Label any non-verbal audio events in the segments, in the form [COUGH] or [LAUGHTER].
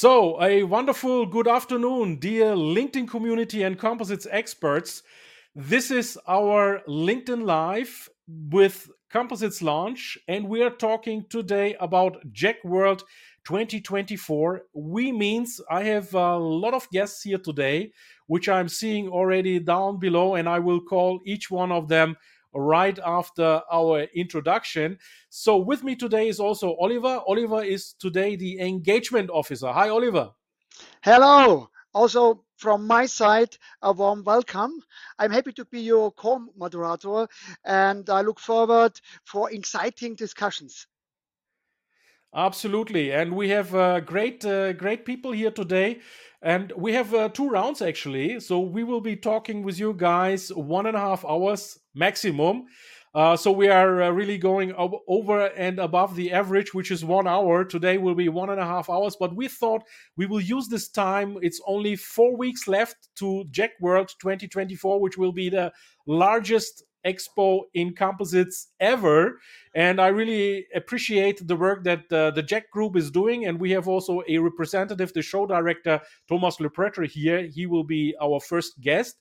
So, a wonderful good afternoon, dear LinkedIn community and composites experts. This is our LinkedIn Live with Composites Launch, and we are talking today about JEC World 2024. We means I have a lot of guests here today, which I'm seeing already down below, and I will call each one of them right after our introduction. So, with me today is also Oliver. Oliver is today the engagement officer. Hi, Oliver. Hello. Also, from my side, a warm welcome. I'm happy to be your co-moderator, and I look forward for exciting discussions. Absolutely, and we have uh, great, uh, great people here today. And we have uh, two rounds actually. So we will be talking with you guys one and a half hours maximum. Uh, so we are uh, really going over and above the average, which is one hour. Today will be one and a half hours, but we thought we will use this time. It's only four weeks left to JEC World 2024, which will be the largest expo in composites ever and i really appreciate the work that uh, the JEC group is doing and we have also a representative the show director thomas lepretre here. He will be our first guest.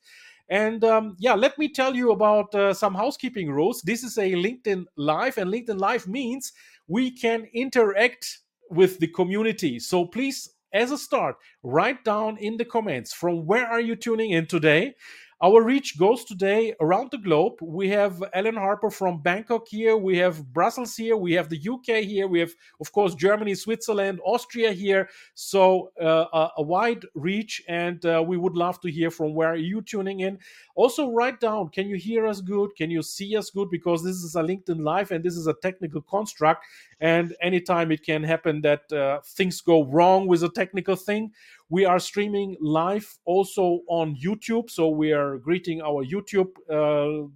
And um, yeah let me tell you about uh, some housekeeping rules. This is a linkedin live and linkedin live means we can interact with the community. So please as a start write down in the comments from where are you tuning in today our reach goes today around the globe. We have Ellen Harper from Bangkok here. We have Brussels here. We have the UK here. We have, of course, Germany, Switzerland, Austria here. So uh, a, wide reach, and uh, we would love to hear from where are you tuning in. Also, write down: Can you hear us good? Can you see us good? Because this is a LinkedIn Live, and this is a technical construct, and anytime it can happen that uh, things go wrong with a technical thing we are streaming live also on YouTube. So we are greeting our YouTube uh,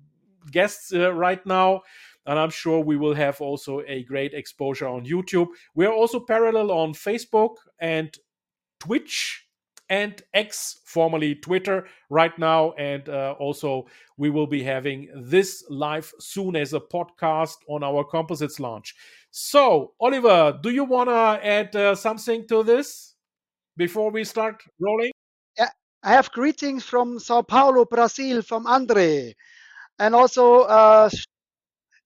guests uh, right now. And I'm sure we will have also a great exposure on YouTube. We are also parallel on Facebook and Twitch and X, formerly Twitter, right now. And uh, also, we will be having this live soon as a podcast on our Composites launch. So, Oliver, do you want to add uh, something to this? Before we start rolling? Yeah, I have greetings from Sao Paulo, Brazil, from Andre, and also uh,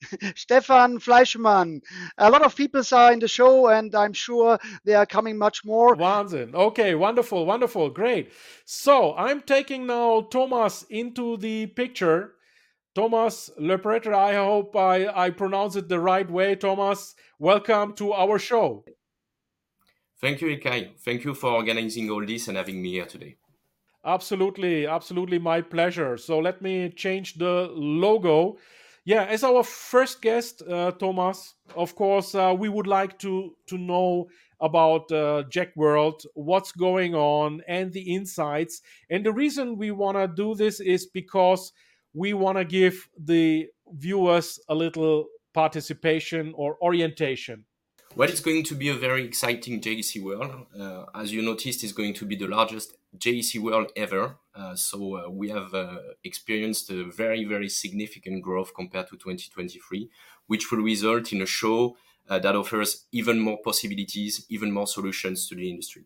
[LAUGHS] Stefan Fleischmann. A lot of people are in the show, and I'm sure they are coming much more. Wahnsinn. Okay, wonderful, wonderful, great. So I'm taking now Thomas into the picture. Thomas Lepretre, I hope I, I pronounce it the right way. Thomas, welcome to our show. Thank you, Ilkay. Thank you for organizing all this and having me here today. Absolutely, absolutely my pleasure. So let me change the logo. Yeah, as our first guest, uh, Thomas, of course, uh, we would like to to know about uh, JEC World, what's going on, and the insights. And the reason we want to do this is because we want to give the viewers a little participation or orientation well, it's going to be a very exciting JEC World. Uh, as you noticed, it's going to be the largest JEC World ever. Uh, so uh, we have uh, experienced a very, very significant growth compared to 2023, which will result in a show uh, that offers even more possibilities, even more solutions to the industry.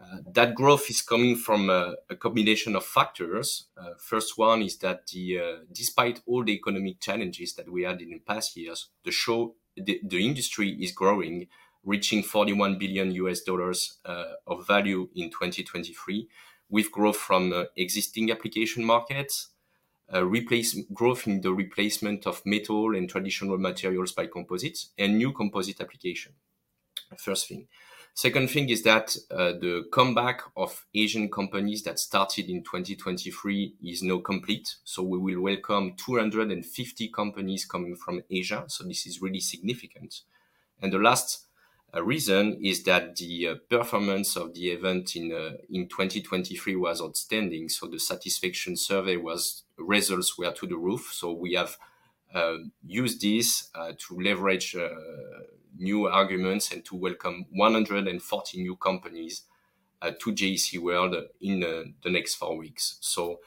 Uh, that growth is coming from a combination of factors. first one is that the, despite all the economic challenges that we had in the past years, the show the, the industry is growing, reaching 41 billion US dollars uh, of value in 2023, with growth from uh, existing application markets, uh, replace growth in the replacement of metal and traditional materials by composites, and new composite application. First thing. Second thing is that uh, the comeback of Asian companies that started in 2023 is now complete. So we will welcome 250 companies coming from Asia. So this is really significant. And the last uh, reason is that the uh, performance of the event in uh, in 2023 was outstanding. So the satisfaction survey was results were to the roof. So we have uh, used this uh, to leverage new arguments and to welcome 140 new companies to JEC World in the next four weeks. So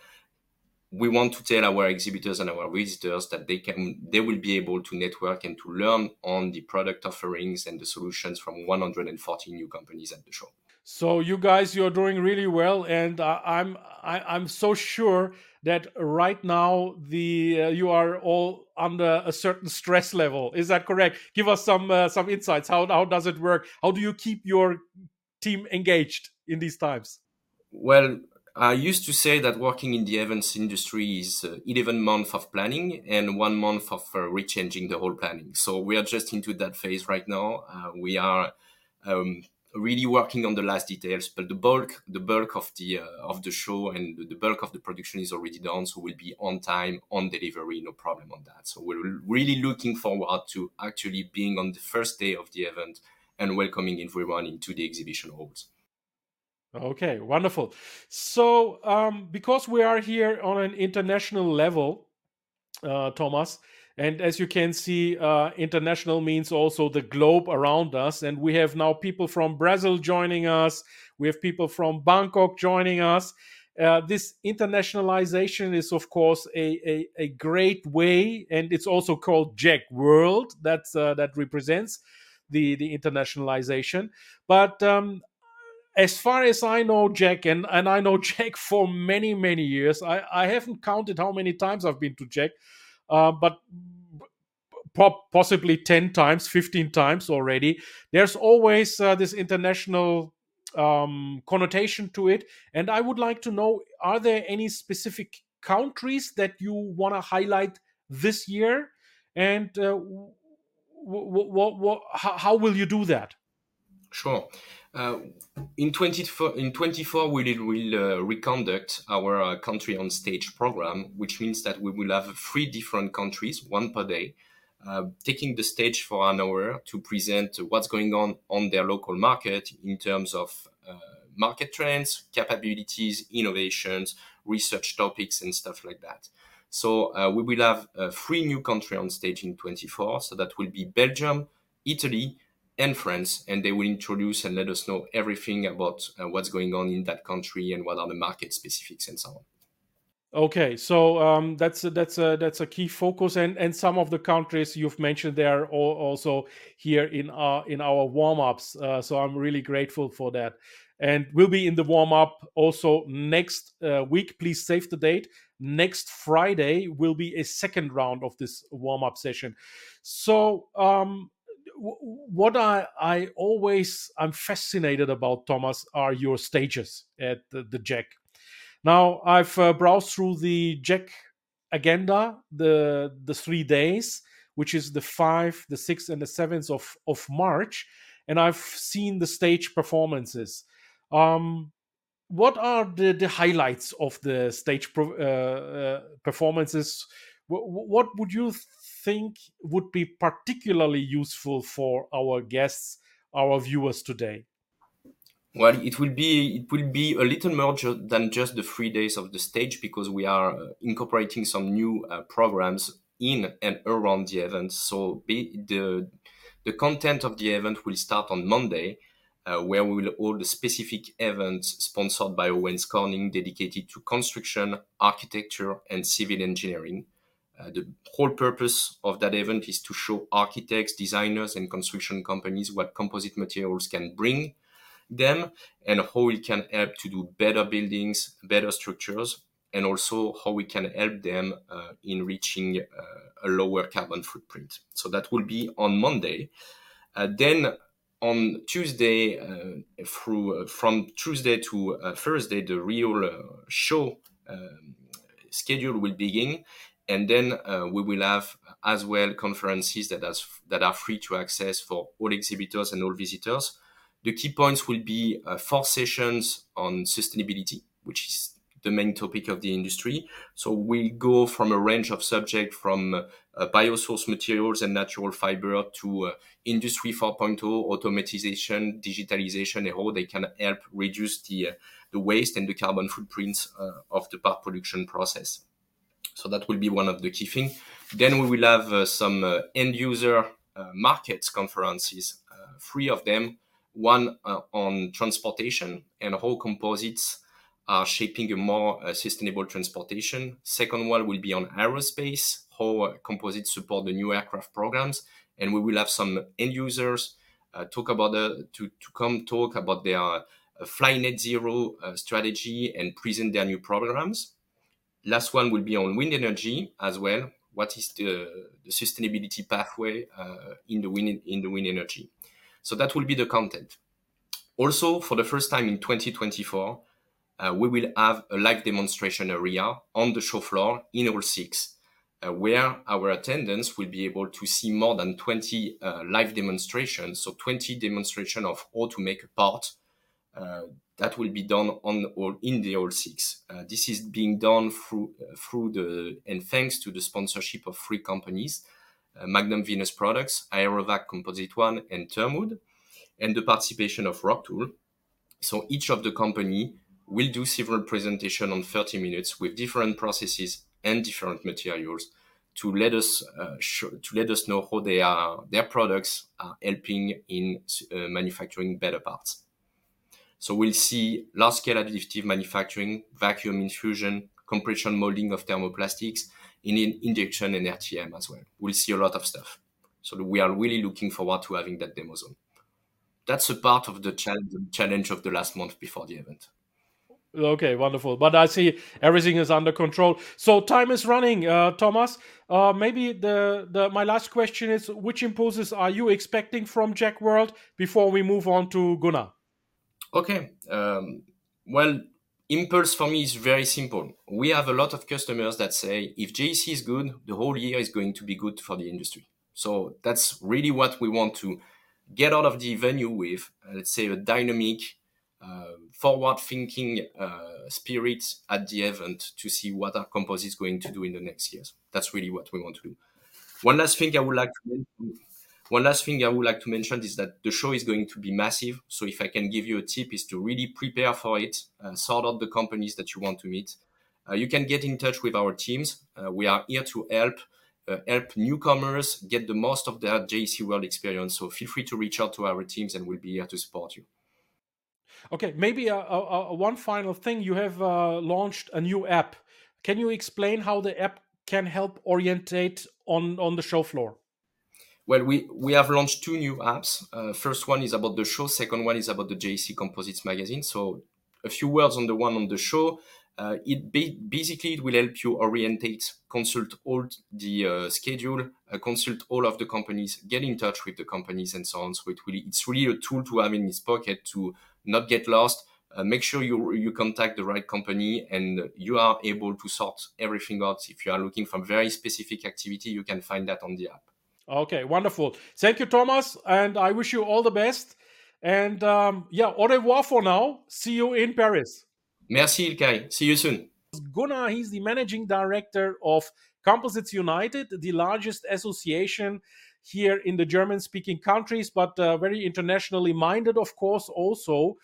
we want to tell our exhibitors and our visitors that they can they will be able to network and to learn on the product offerings and the solutions from 140 new companies at the show so you guys you're doing really well and uh, i'm I, am i am so sure that right now the uh, you are all under a certain stress level. Is that correct? Give us some uh, some insights. How how does it work? How do you keep your team engaged in these times? Well I used to say that working in the events industry is uh, 11 months of planning and one month of uh, rechanging the whole planning. So we are just into that phase right now. Uh, we are um, really working on the last details, but the bulk, the bulk of the uh, of the show and the bulk of the production is already done. So we'll be on time, on delivery, no problem on that. So we're really looking forward to actually being on the first day of the event and welcoming everyone into the exhibition halls. Okay, wonderful. So, um, because we are here on an international level, uh, Thomas, and as you can see, uh, international means also the globe around us. And we have now people from Brazil joining us, we have people from Bangkok joining us. Uh, this internationalization is, of course, a, a, a, great way, and it's also called JEC World. That's uh, that represents the the internationalization. But um, as far as I know, JEC, and, and I know [LAUGHS] JEC for many, many years. I, I haven't counted how many times I've been to JEC, uh, but possibly 10 times, 15 times already. There's always uh, this international um, connotation to it. And I would like to know are there any specific countries that you want to highlight this year? And uh, how will you do that? Sure. Uh, in 24, in 24 we will uh, reconduct our uh, country on stage program, which means that we will have three different countries, one per day, uh, taking the stage for an hour to present what's going on on their local market in terms of uh, market trends, capabilities, innovations, research topics, and stuff like that. So uh, we will have three new countries on stage in 24. So that will be Belgium, Italy, and France, and they will introduce and let us know everything about uh, what's going on in that country and what are the market specifics and so on. Okay, so um, that's a, that's a that's a key focus, and and some of the countries you've mentioned there are also here in our in our warm ups. Uh, so I'm really grateful for that, and we'll be in the warm up also next uh, week. Please save the date. Next Friday will be a second round of this warm up session. So um, what I, I always I'm fascinated about Thomas are your stages at the, the JEC. Now I've uh, browsed through the JEC agenda, the the three days, which is the five, the sixth, and the seventh of of March, and I've seen the stage performances. Um, what are the, the highlights of the stage pro, uh, uh, performances? W- what would you think would be particularly useful for our guests, our viewers today? Well, it will be it will be a little more ju- than just the three days of the stage because we are uh, incorporating some new uh, programs in and around the event. So be, the the content of the event will start on Monday, uh, where we will hold a specific event sponsored by Owens Corning dedicated to construction, architecture, and civil engineering. Uh, the whole purpose of that event is to show architects, designers, and construction companies what composite materials can bring them and how it can help to do better buildings, better structures, and also how we can help them uh, in reaching uh, a lower carbon footprint. So that will be on Monday. Uh, then on Tuesday, uh, through from Tuesday to Thursday, the real show um, schedule will begin and then uh, we will have as well conferences that, has, that are free to access for all exhibitors and all visitors. The key points will be uh, four sessions on sustainability, which is the main topic of the industry. So we'll go from a range of subjects from uh, biosource materials and natural fiber to uh, industry 4.0, automatization, digitalization, and how they can help reduce the, uh, the waste and the carbon footprints uh, of the part production process. So that will be one of the key things. Then we will have uh, some uh, end user markets conferences, three of them one uh, on transportation and how composites are shaping a more uh, sustainable transportation. Second one will be on aerospace, how uh, composites support the new aircraft programs. And we will have some end users uh, talk about the, to, to come talk about their uh, fly net zero uh, strategy and present their new programs. Last one will be on wind energy as well. What is the, the sustainability pathway in the wind in the wind energy? So that will be the content. Also, for the first time in 2024, uh, we will have a live demonstration area on the show floor in Hall 6, uh, where our attendants will be able to see more than 20 uh, live demonstrations, so 20 demonstrations of how to make a part. Uh, that will be done on or in the Hall 6. Uh, this is being done through uh, through the and thanks to the sponsorship of three companies Magnum Venus Products, Aerovac Composite One, and Thermwood, and the participation of RocTool. So each of the company will do several presentation on 30 minutes with different processes and different materials to let us uh, to let us know how they are their products are helping in uh, manufacturing better parts. So we'll see large scale additive manufacturing, vacuum infusion, compression molding of thermoplastics, in injection and RTM as well. We'll see a lot of stuff. So we are really looking forward to having that demo zone. That's a part of the challenge, challenge of the last month before the event. Okay, wonderful. But I see everything is under control. So time is running, uh, Thomas. Uh, maybe the, the my last question is: Which impulses are you expecting from JEC World before we move on to Gunnar? Okay. Um, well, impulse for me is very simple. We have a lot of customers that say if JEC is good, the whole year is going to be good for the industry. So that's really what we want to get out of the venue with, let's say, a dynamic, uh, forward thinking uh, spirit at the event to see what our composites going to do in the next years. That's really what we want to do. One last thing I would like to mention one last thing I would like to mention is that the show is going to be massive. So if I can give you a tip is to really prepare for it, uh, sort out the companies that you want to meet. Uh, you can get in touch with our teams. Uh, we are here to help uh, help newcomers get the most of their JEC World experience. So feel free to reach out to our teams, and we'll be here to support you. Okay, maybe a, a, a one final thing. You have uh, launched a new app. Can you explain how the app can help orientate on on the show floor? Well, we, we have launched two new apps. Uh, first one is about the show. Second one is about the JEC Composites magazine. So a few words on the one on the show. Uh, it ba- basically it will help you orientate, consult all the uh, schedule, uh, consult all of the companies, get in touch with the companies, and so on. So it really it's really a tool to have in his pocket to not get lost. Uh, make sure you you contact the right company and you are able to sort everything out. If you are looking for very specific activity, you can find that on the app. Okay, wonderful. Thank you, Thomas, and I wish you all the best. And um, yeah, au revoir for now. See you in Paris. Merci, Ilkay. See you soon. Gunnar, he's the managing director of Composites United, the largest association here in the German speaking countries, but uh, very internationally minded, of course, also.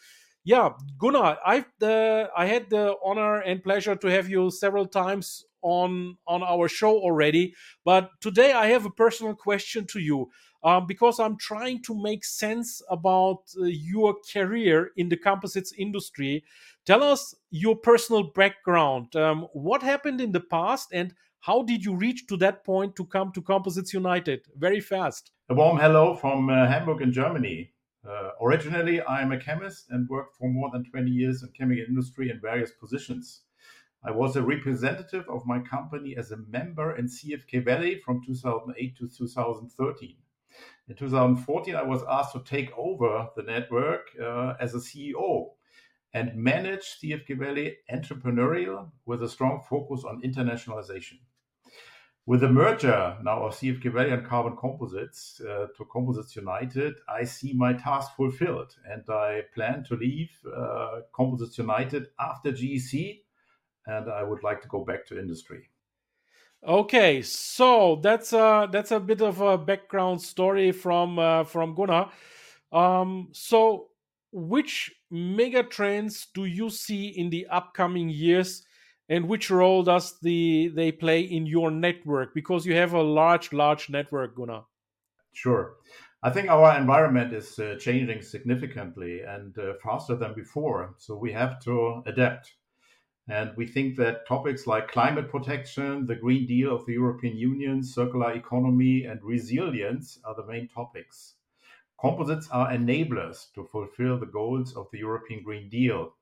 Yeah, Gunnar, I've the, I had the honor and pleasure to have you several times on on our show already but today i have a personal question to you um, because i'm trying to make sense about uh, your career in the composites industry. Tell us your personal background um, what happened in the past and how did you reach to that point to come to composites united? Very fast. A warm hello from uh, hamburg in germany. Uh, originally i'm a chemist and worked for more than 20 years in chemical industry in various positions I was a representative of my company as a member in CFK Valley from 2008 to 2013. In 2014, I was asked to take over the network uh, as a CEO and manage CFK Valley entrepreneurial with a strong focus on internationalization. With the merger now of CFK Valley and Carbon Composites uh, to Composites United, I see my task fulfilled and I plan to leave uh, Composites United after JEC and I would like to go back to industry. Okay, so that's a that's a bit of a background story from uh, from Gunnar. Um, so, which mega trends do you see in the upcoming years, and which role does the they play in your network? Because you have a large, large network, Gunnar. Sure. I think our environment is uh, changing significantly and uh, faster than before. So we have to adapt. And we think that topics like climate protection, the Green Deal of the European Union, circular economy, and resilience are the main topics. Composites are enablers to fulfill the goals of the European Green Deal.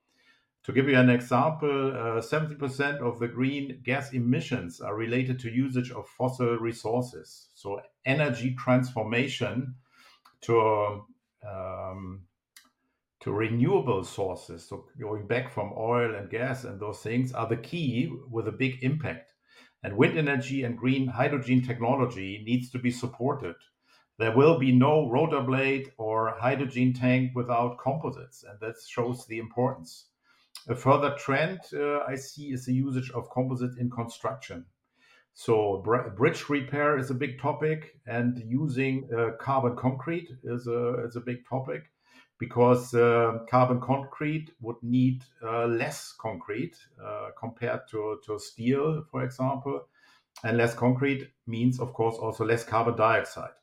To give you an example, uh, 70% of the green gas emissions are related to usage of fossil resources. So, energy transformation to um, to renewable sources, so going back from oil and gas and those things, are the key with a big impact. And wind energy and green hydrogen technology needs to be supported. There will be no rotor blade or hydrogen tank without composites, and that shows the importance. A further trend uh, I see is the usage of composites in construction. So br- bridge repair is a big topic, and using uh, carbon concrete is a is a big topic because uh, carbon concrete would need uh, less concrete uh, compared to, to steel, for example. And less concrete means, of course, also less carbon dioxide.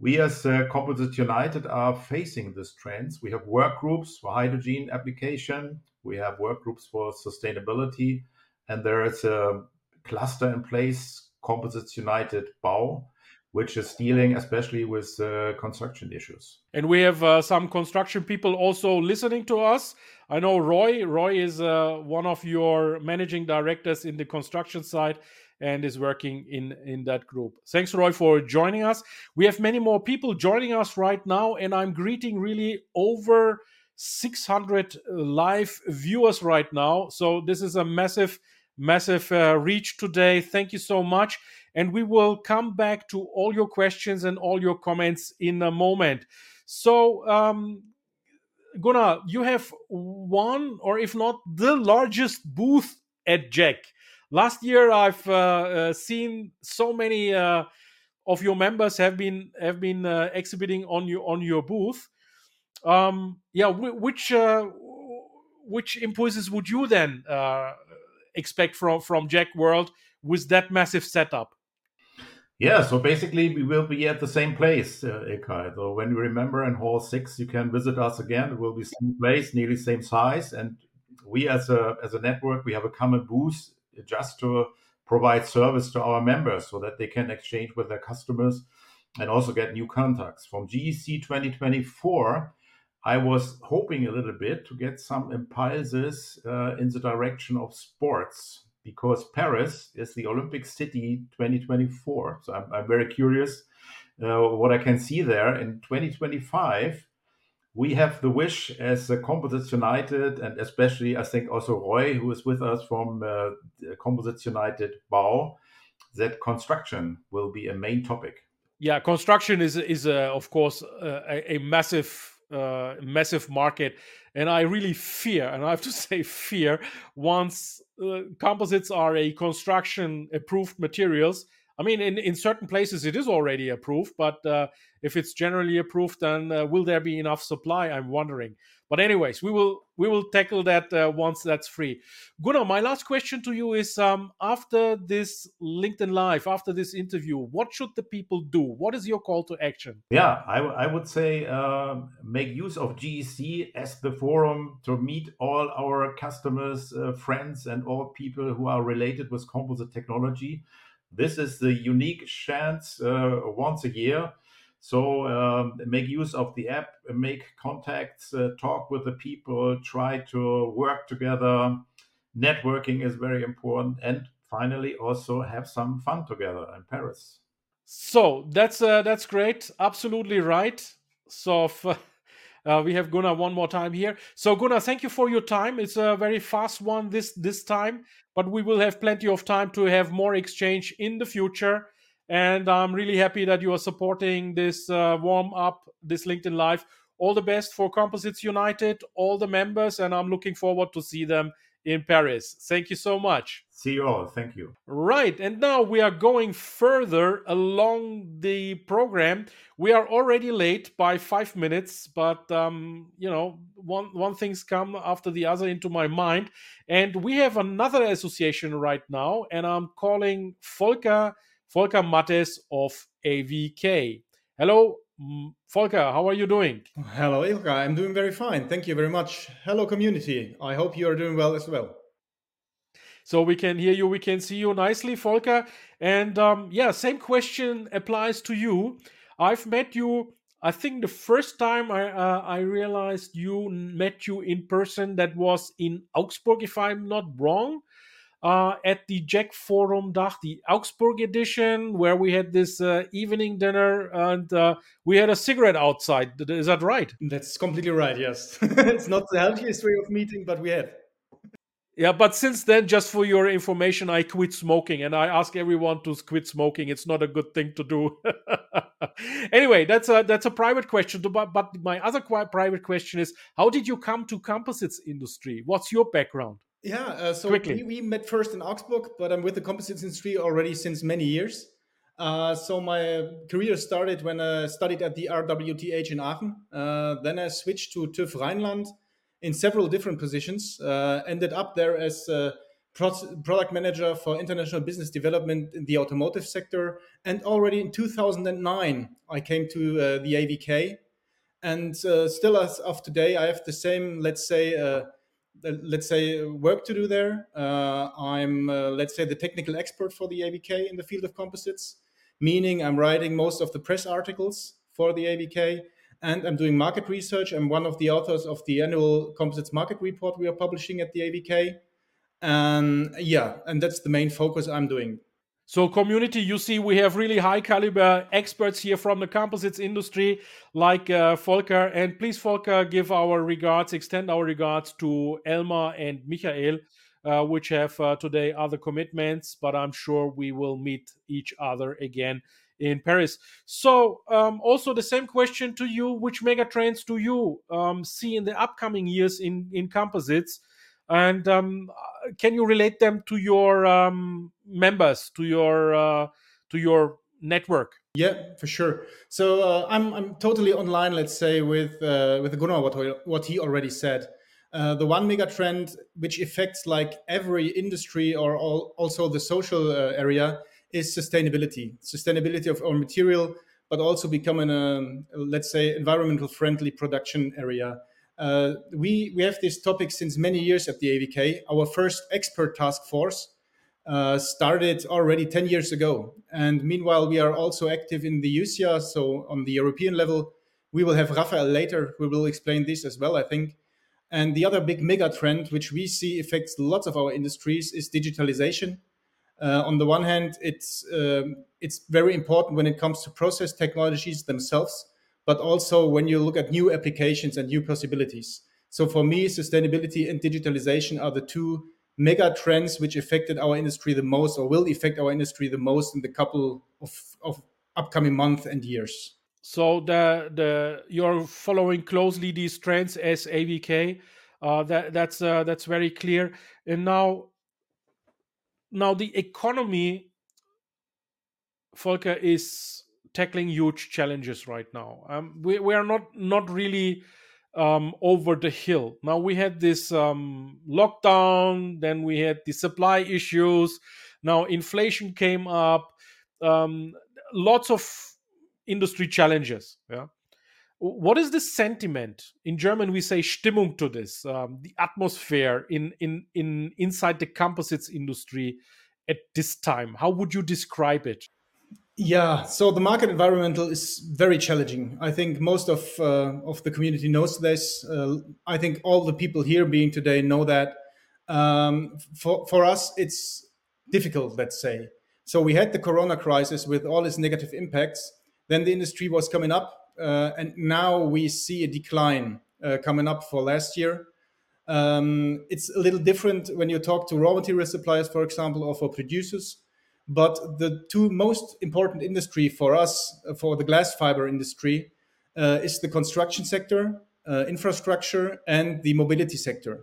We as uh, Composites United are facing these trends. We have work groups for hydrogen application, we have work groups for sustainability, and there is a cluster in place, Composites United Bau, which is dealing especially with uh, construction issues. And we have uh, some construction people also listening to us. I know Roy. Roy is uh, one of your managing directors in the construction side and is working in in that group. Thanks, Roy, for joining us. We have many more people joining us right now, and I'm greeting really over 600 live viewers right now. So this is a massive massive uh, reach today. Thank you so much. And we will come back to all your questions and all your comments in a moment. So, um, Gunnar, you have one, or if not the largest booth at JEC. Last year, I've uh, uh, seen so many uh, of your members have been have been uh, exhibiting on your on your booth. Um, yeah, which uh, which impulses would you then uh, expect from from JEC World with that massive setup? Yeah, so basically we will be at the same place, uh, Ilkay. So when you remember in Hall Six, you can visit us again. It will be same place, nearly same size, and we as a as a network we have a common booth just to provide service to our members so that they can exchange with their customers and also get new contacts. From JEC 2024, I was hoping a little bit to get some impulses uh, in the direction of sports because Paris is the Olympic City 2024. So I'm, I'm very curious uh, what I can see there. In 2025, we have the wish as uh, Composites United, and especially I think also Roy, who is with us from uh, Composites United Bau, that construction will be a main topic. Yeah, construction is is uh, of course a, a massive uh, massive market. And I really fear, and I have to [LAUGHS] say fear, once uh, composites are a construction approved materials. I mean, in, in certain places it is already approved, but uh, if it's generally approved, then uh, will there be enough supply? I'm wondering. But anyways, we will we will tackle that uh, once that's free. Gunnar, my last question to you is: um, after this LinkedIn Live, after this interview, what should the people do? What is your call to action? Yeah, I, I would say uh, make use of JEC as the forum to meet all our customers, uh, friends, and all people who are related with composite technology. This is the unique chance uh, once a year so um, make use of the app, make contacts, uh, talk with the people, try to work together. Networking is very important, and finally also have some fun together in Paris. So that's uh, that's great. Absolutely right. So. [LAUGHS] Uh, we have Gunnar one more time here. So Gunnar, thank you for your time. It's a very fast one this this time, but we will have plenty of time to have more exchange in the future. And I'm really happy that you are supporting this uh, warm up, this LinkedIn Live. All the best for Composites United, all the members, and I'm looking forward to see them in Paris. Thank you so much. See you all. Thank you. Right. And now we are going further along the program. We are already late by five minutes, but um, you know, one one thing's come after the other into my mind. And we have another association right now, and I'm calling Volker Volker Mathes of AVK. Hello, Volker, how are you doing? Hello, Ilka. I'm doing very fine. Thank you very much. Hello, community. I hope you are doing well as well. So we can hear you, we can see you nicely, Volker. And um, yeah, same question applies to you. I've met you. I think the first time I uh, I realized you met you in person that was in Augsburg, if I'm not wrong uh, at the JEC Forum Dach, the Augsburg edition, where we had this uh, evening dinner and uh, we had a cigarette outside. Is that right? That's completely right, yes. [LAUGHS] it's not the healthiest way of meeting, but we had. Yeah, but since then, just for your information, I quit smoking, and I ask everyone to quit smoking. It's not a good thing to do. [LAUGHS] anyway, that's a that's a private question. But, but my other quite private question is, how did you come to composites industry? What's your background? Yeah, uh, so we, we, met first in Augsburg, but I'm with the composites industry already since many years. Uh, so my career started when I studied at the RWTH in Aachen. Uh, then I switched to TÜV Rheinland in several different positions. Uh, ended up there as pro- product manager for international business development in the automotive sector. And already in 2009, I came to uh, the AVK. And uh, still as of today, I have the same, let's say, let's say work to do there. Uh, I'm uh, let's say the technical expert for the AVK in the field of composites, meaning I'm writing most of the press articles for the AVK and I'm doing market research. I'm one of the authors of the annual composites market report we are publishing at the AVK. And yeah, and that's the main focus I'm doing. So, community, you see, we have really high caliber experts here from the composites industry, like uh, Volker. And please, Volker, give our regards, extend our regards to Elmar and Michael, uh, which have uh, today other commitments, but I'm sure we will meet each other again in Paris. So, um, also the same question to you: Which mega trends do you um, see in the upcoming years in in composites? And um, can you relate them to your um, members to your uh, to your network? Yeah for sure. So uh, I'm, I'm totally online let's say with uh, with gunnar what, what he already said. Uh, the one mega trend which affects like every industry or all, also the social uh, area is sustainability. Sustainability of our material but also becoming a let's say environmental friendly production area uh, we, we have this topic since many years at the AVK. Our first expert task force uh, started already 10 years ago. And meanwhile, we are also active in the EuCIA. So on the European level, we will have Raphael later, who will explain this as well, I think. And the other big mega trend, which we see affects lots of our industries, is digitalization. Uh, on the one hand, it's um, it's very important when it comes to process technologies themselves, but also when you look at new applications and new possibilities. So for me, sustainability and digitalization are the two mega trends which affected our industry the most or will affect our industry the most in the couple of, of upcoming months and years. So the the you're following closely these trends as AVK. Uh, that that's uh, that's very clear. And now now the economy, Volker, is tackling huge challenges right now. Um, we, we are not not really um, over the hill. Now we had this um, lockdown, then we had the supply issues. Now inflation came up. Um, lots of industry challenges. Yeah. What is the sentiment in German? We say Stimmung to this. Um, the atmosphere in in in inside the composites industry at this time. How would you describe it? Yeah, so the market environmental is very challenging. I think most of uh, of the community knows this. Uh, I think all the people here being today know that. Um, for for us, it's difficult. Let's say. So we had the Corona crisis with all its negative impacts. Then the industry was coming up, uh, and now we see a decline uh, coming up for last year. Um, it's a little different when you talk to raw material suppliers, for example, or for producers but the two most important industry for us, uh, for the glass fiber industry, uh, is the construction sector, uh, infrastructure, and the mobility sector.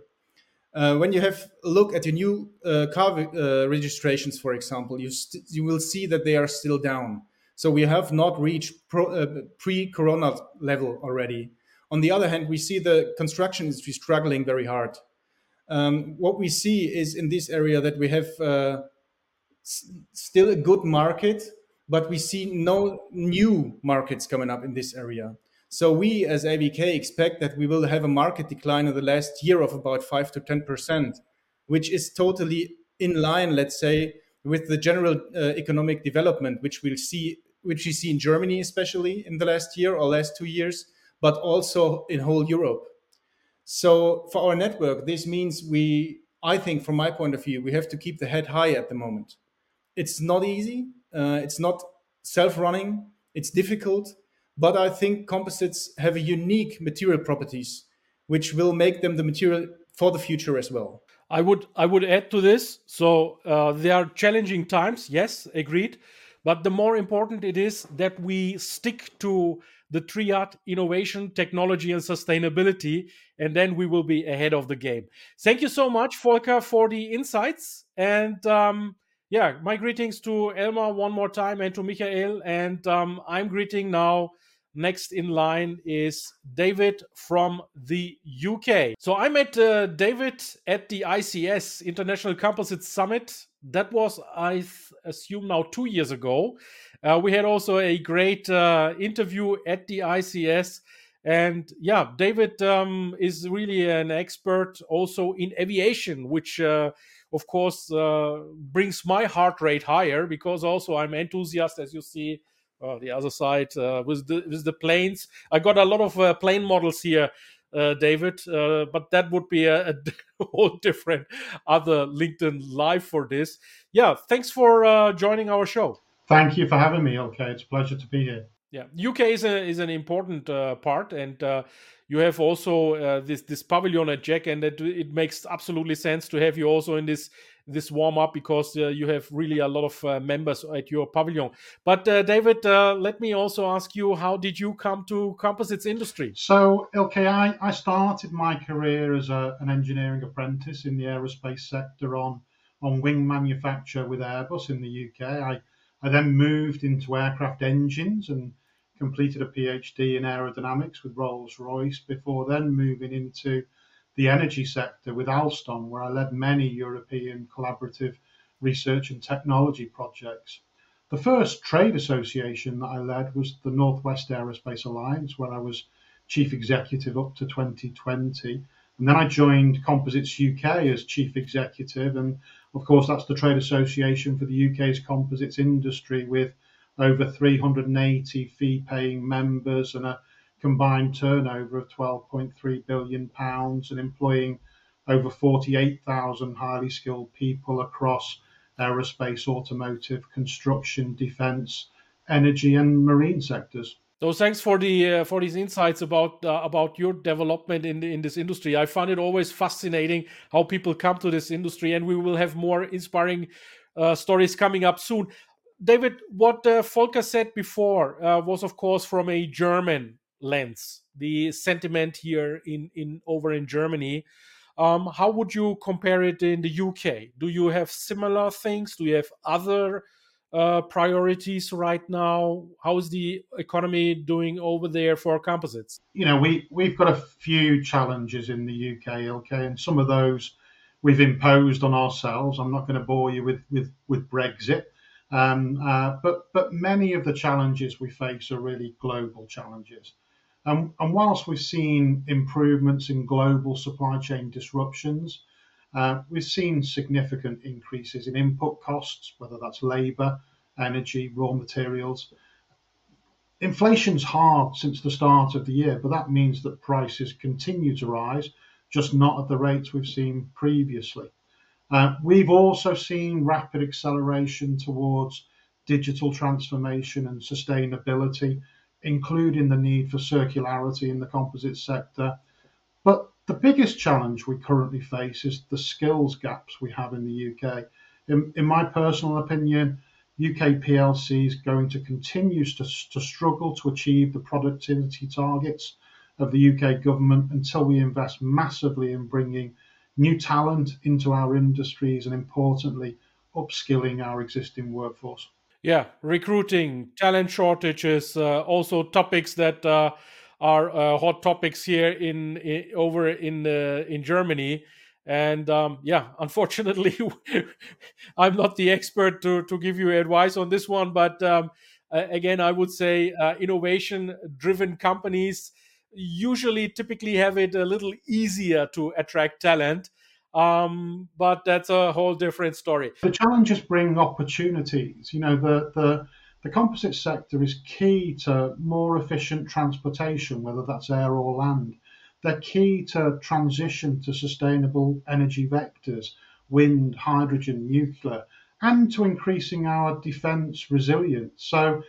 Uh, when you have a look at your new uh, car uh, registrations, for example, you you will see that they are still down. So we have not reached uh, pre-corona level already. On the other hand, we see the construction industry struggling very hard. Um, what we see is in this area that we have still a good market, but we see no new markets coming up in this area. So we as AVK expect that we will have a market decline in the last year of about 5 to 10%, which is totally in line, let's say, with the general uh, economic development, which we'll see, which we see in Germany, especially in the last year or last two years, but also in whole Europe. So for our network, this means we, I think, from my point of view, we have to keep the head high at the moment. It's not easy. Uh, it's not self-running. It's difficult, but I think composites have a unique material properties, which will make them the material for the future as well. I would I would add to this. So uh, there are challenging times. Yes, agreed. But the more important it is that we stick to the triad innovation, technology, and sustainability, and then we will be ahead of the game. Thank you so much, Volker, for the insights. And um, yeah, my greetings to Elmar one more time and to Michael. And um, I'm greeting now. Next in line is David from the UK. So I met uh, David at the ICS International Composites Summit. That was, I th- assume, now two years ago. Uh, we had also a great uh, interview at the ICS. And yeah, David um, is really an expert also in aviation, which uh, of course uh, brings my heart rate higher because also I'm enthusiast, as you see. Uh, the other side uh, with the with the planes. I got a lot of plane models here, David, but that would be a, a [LAUGHS] whole different other LinkedIn live for this. Yeah, thanks for joining our show. Thank you for having me. Okay, it's a pleasure to be here. Yeah, UK is a, is an important uh, part, and uh, you have also uh, this this pavilion at JEC, and it, it makes absolutely sense to have you also in this this warm up because uh, you have really a lot of uh, members at your pavilion. But uh, David, let me also ask you, how did you come to composites industry? So, okay, I, I started my career as a, an engineering apprentice in the aerospace sector on on wing manufacture with Airbus in the UK. I I then moved into aircraft engines and completed a PhD in aerodynamics with Rolls Royce before then moving into the energy sector with Alstom, where I led many European collaborative research and technology projects. The first trade association that I led was the Northwest Aerospace Alliance, where I was chief executive up to 2020. And then I joined Composites UK as chief executive. And of course, that's the trade association for the UK's composites industry with over 380 fee paying members and a combined turnover of 12.3 billion pounds and employing over 48,000 highly skilled people across aerospace, automotive, construction, defense, energy and marine sectors. So thanks for the uh, for these insights about uh, about your development in the, in this industry. I find it always fascinating how people come to this industry, and we will have more inspiring uh, stories coming up soon. David, what uh, Volker said before uh, was, of course, from a German lens. The sentiment here in in over in Germany. Um, how would you compare it in the UK? Do you have similar things? Do you have other uh, priorities right now? How is the economy doing over there for composites? You know, we we've got a few challenges in the UK, okay, and some of those we've imposed on ourselves. I'm not going to bore you with with with Brexit, um, uh, but but many of the challenges we face are really global challenges. Um, and whilst we've seen improvements in global supply chain disruptions, uh, we've seen significant increases in input costs, whether that's labor, energy, raw materials. Inflation's hard since the start of the year, but that means that prices continue to rise, just not at the rates we've seen previously. Uh, we've also seen rapid acceleration towards digital transformation and sustainability, including the need for circularity in the composite sector. But the biggest challenge we currently face is the skills gaps we have in the UK. In, in my personal opinion, UK PLC is going to continue to, to struggle to achieve the productivity targets of the UK government until we invest massively in bringing new talent into our industries, and importantly, upskilling our existing workforce. Yeah, recruiting, talent shortages, uh, also topics that uh, are uh, hot topics here in, in over in uh, in Germany. And um, yeah, unfortunately, [LAUGHS] I'm not the expert to to give you advice on this one. But um, again, I would say uh, innovation-driven companies usually typically have it a little easier to attract talent um, but that's a whole different story. The challenges bring opportunities. You know, the the the composite sector is key to more efficient transportation, whether that's air or land. They're key to transition to sustainable energy vectors, wind, hydrogen, nuclear, and to increasing our defence resilience. So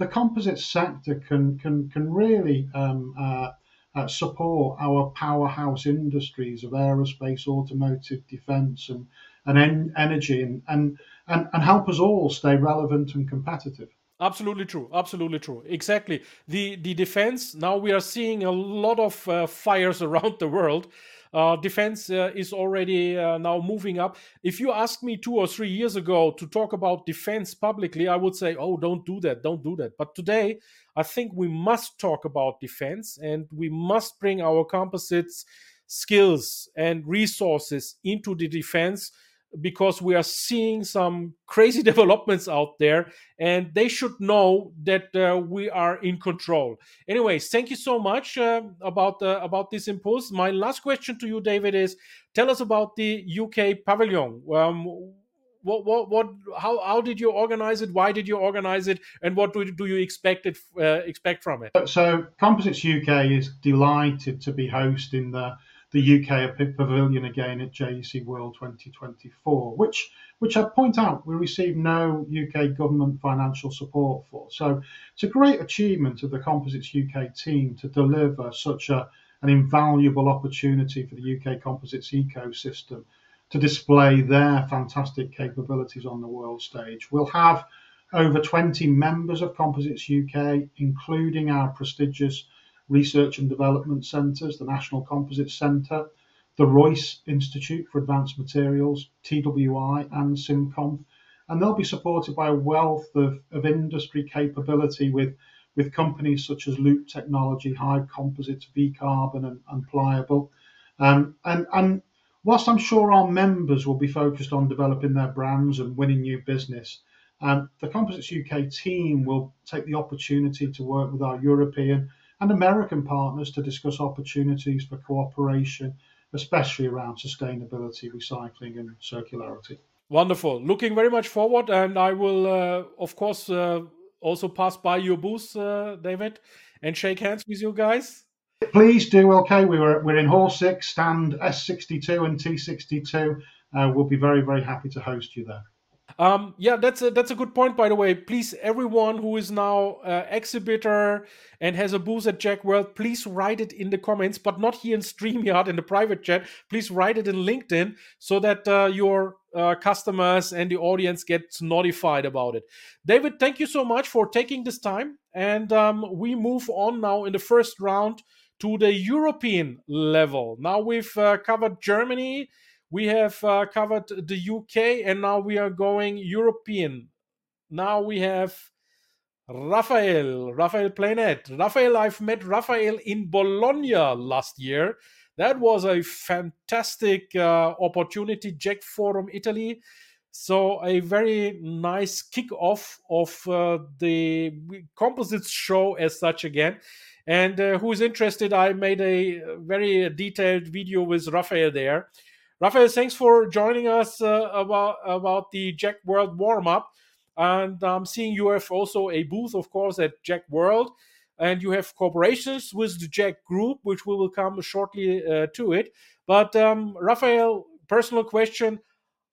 the composite sector can can can really um, uh, uh, support our powerhouse industries of aerospace, automotive, defence, and, and en- energy, and, and, and, and help us all stay relevant and competitive. Absolutely true. Absolutely true. Exactly. The the defense. Now we are seeing a lot of uh, fires [LAUGHS] around the world, uh, defense uh, is already uh, now moving up. If you asked me two or three years ago to talk about defense publicly, I would say, oh, don't do that, don't do that. But today, I think we must talk about defense and we must bring our composites skills and resources into the defense because we are seeing some crazy [LAUGHS] developments out there and they should know that uh, we are in control anyways thank you so much uh, about uh, about this impulse my last question to you david is tell us about the uk pavilion um, what, what, what, how, how did you organize it? Why did you organize it? And what do, do you expect it, uh, expect from it? So, Composites UK is delighted to be hosting the the UK Pavilion again at JEC World 2024, which which I point out we received no UK government financial support for. So it's a great achievement of the Composites UK team to deliver such a an invaluable opportunity for the UK composites ecosystem to display their fantastic capabilities on the world stage. We'll have over 20 members of Composites UK, including our prestigious research and development centres, the National Composites Centre, the Royce Institute for Advanced Materials, TWI, and SimCom. And they'll be supported by a wealth of, of industry capability with, with companies such as Loop Technology, Hive Composites, V Carbon, and, and Pliable. Um, and, and whilst I'm sure our members will be focused on developing their brands and winning new business, um, the Composites UK team will take the opportunity to work with our European and American partners to discuss opportunities for cooperation, especially around sustainability, recycling, and circularity. Wonderful. Looking very much forward, and I will, uh, of course, uh, also pass by your booth, uh, David, and shake hands with you guys. Please do. Okay, we were we're in Hall Six, stand S62 and T62. Uh, we'll be very very happy to host you there. Um, yeah, that's a, that's a good point, by the way. Please, everyone who is now uh, exhibitor and has a booth at JEC World, please write it in the comments, but not here in [LAUGHS] StreamYard in the private chat. Please write it in LinkedIn so that uh, your uh, customers and the audience gets notified about it. David, thank you so much for taking this time. And um, we move on now in the first round to the European level. Now we've uh, covered Germany we have uh, covered the UK and now we are going European. Now we have Raphael, Raphael Pleynet. Raphael, I've met Raphael in Bologna last year. That was a fantastic uh, opportunity, JEC Forum Italy. So, a very nice kick-off of uh, the composites show as such again. And uh, who's interested, I made a very detailed video with Raphael there. Raphael, thanks for joining us uh, about about the JEC World warm up. And I'm seeing you have also a booth, of course, at JEC World, and you have cooperations with the JEC Group, which we will come shortly uh, to it. But um, Raphael, personal question: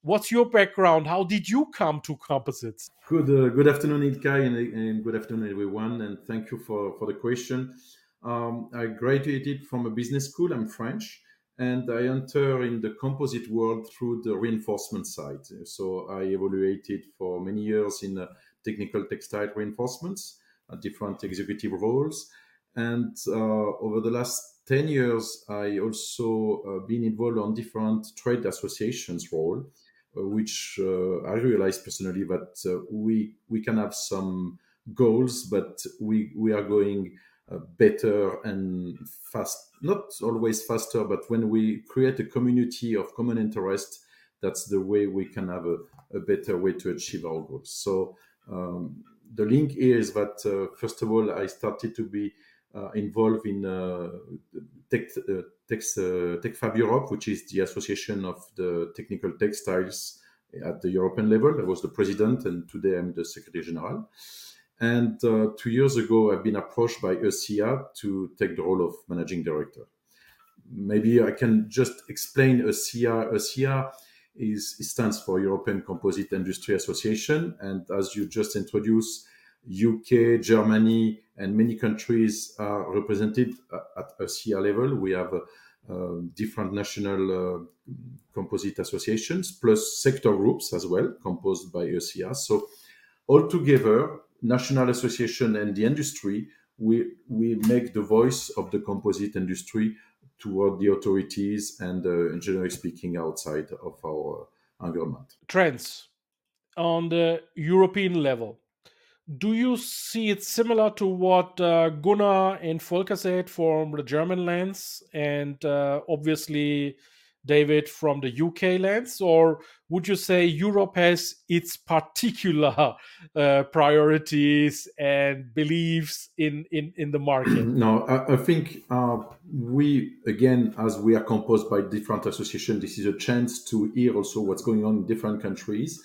What's your background? How did you come to composites? Good, uh, good afternoon, Ilkay, and, and, good afternoon, everyone. And thank you for for the question. Um, I graduated from a business school. I'm French and I enter in the composite world through the reinforcement side. So I evaluated for many years in uh, technical textile reinforcements, uh, different executive roles. And uh, over the last 10 years, I also uh, been involved on different trade associations role, uh, which uh, I realized personally that we we can have some goals, but we we are going uh, better and fast. Not always faster, but when we create a community of common interest, that's the way we can have a, a better way to achieve our goals. So um, the link here is that uh, first of all, I started to be uh, involved in uh, Tech, uh, Tech, uh, TechFab Europe, which is the association of the technical textiles at the European level. I was the president, and today I'm the secretary general. And uh, two years ago, I've been approached by EuCIA to take the role of managing director. Maybe I can just explain EuCIA. EuCIA is stands for European Composite Industry Association, and as you just introduced, UK, Germany, and many countries are represented at EuCIA level. We have uh, uh, different national uh, composite associations plus sector groups as well, composed by EuCIA. So altogether, national association and the industry, we we make the voice of the composite industry toward the authorities and, uh, generally speaking, outside of our environment. Trends on the European level do you see it similar to what uh, Gunnar and Volker said from the German lands and uh, obviously David from the UK lands? Or would you say Europe has its particular [LAUGHS] uh, priorities and beliefs in, in, in the market? [CLEARS THROAT] no, I, I think uh, we, again, as we are composed by different associations, this is a chance to hear also what's going on in different countries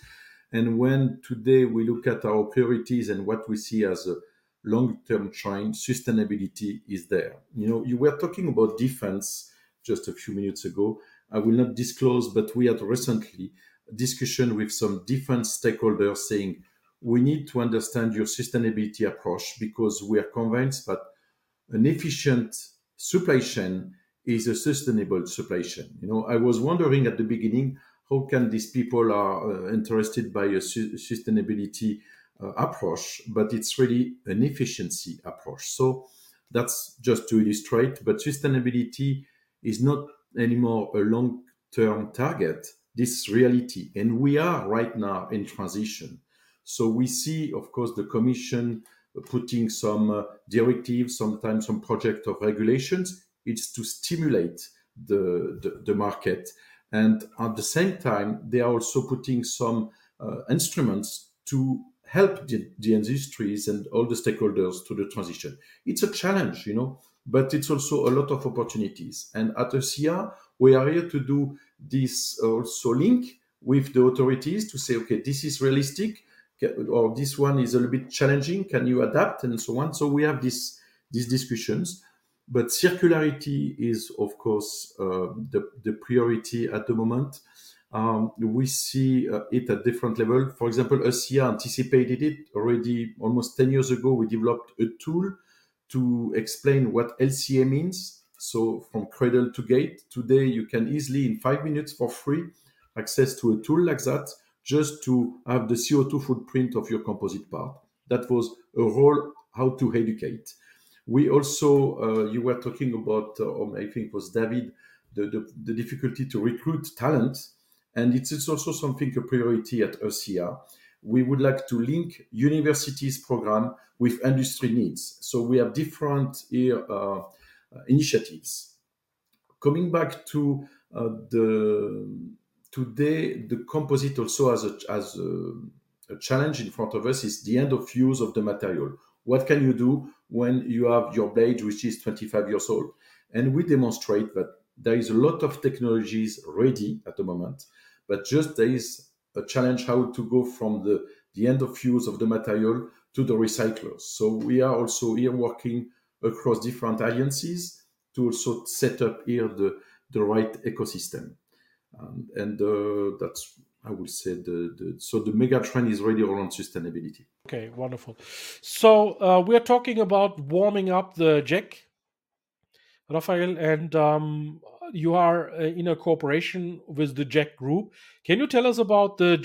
and when today we look at our priorities and what we see as a long-term trend, sustainability is there. You know, you were talking about defense just a few minutes ago. I will not disclose, but we had recently a discussion with some defense stakeholders saying we need to understand your sustainability approach because we are convinced that an efficient supply chain is a sustainable supply chain. You know, I was wondering at the beginning how can these people are uh, interested by a su- sustainability uh, approach, but it's really an efficiency approach. So that's just to illustrate, but sustainability is not anymore a long-term target. This reality, and we are right now in transition. So we see, of course, the Commission putting some uh, directives, sometimes some project of regulations. It's to stimulate the, the, the market and at the same time, they are also putting some uh, instruments to help the, the, industries and all the stakeholders to the transition. It's a challenge, you know, but it's also a lot of opportunities. And at EuCIA, we are here to do this also link with the authorities to say, okay, this is realistic, or this one is a little bit challenging. Can you adapt and so on? So we have this these discussions but circularity is, of course, uh, the, the priority at the moment. Um, we see uh, it at different level. For example, EuCIA anticipated it already almost 10 years ago. We developed a tool to explain what LCA means. So from cradle to gate, today you can easily, in five minutes for free, access to a tool like that, just to have the CO2 footprint of your composite part. That was a role how to educate. We also, uh, you were talking about, uh, I think it was David, the, the, the, difficulty to recruit talent. And it's it's also something a priority at EuCIA. We would like to link universities program with industry needs. So we have different here uh, initiatives. Coming back to uh, the today, the composite also has a, as a, a challenge in front of us is the end of use of the material. What can you do when you have your blade, which is 25 years old? And we demonstrate that there is a lot of technologies ready at the moment, but just there is a challenge how to go from the, the end of use of the material to the recyclers. So we are also here working across different alliances to also set up here the, the right ecosystem. Um, and uh, that's I would say the, the so the mega trend is really around sustainability. Okay, wonderful. So uh, we are talking about warming up the JEC, Raphael, and um, you are uh, in a cooperation with the JEC group. Can you tell us about the,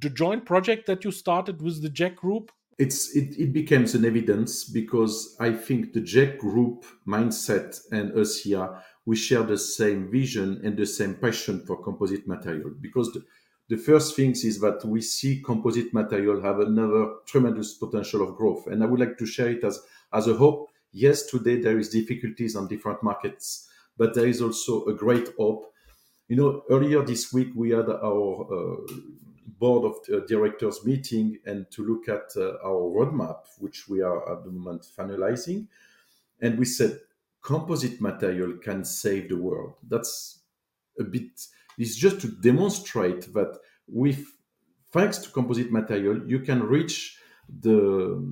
the joint project that you started with the JEC group? it's it, it becomes an evidence because I think the JEC group mindset and EuCIA we share the same vision and the same passion for composite material because the, the first things is that we see composite material have another tremendous potential of growth and i would like to share it as as a hope yes today there is difficulties on different markets but there is also a great hope you know earlier this week we had our uh, board of uh, directors meeting and to look at uh, our roadmap which we are at the moment finalizing and we said composite material can save the world. That's a bit, it's just to demonstrate that with, thanks to composite material, you can reach the,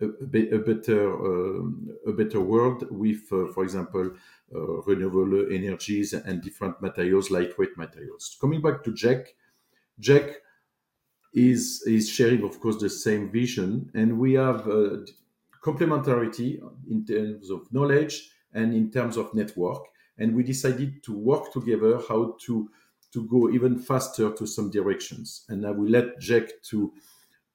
a, a better, uh, a better world with, uh, for example, uh, renewable energies and different materials, lightweight materials. Coming back to JEC, JEC is is sharing, of course, the same vision, and we have uh, complementarity in terms of knowledge and in terms of network. And we decided to work together how to to go even faster to some directions. And I will let JEC to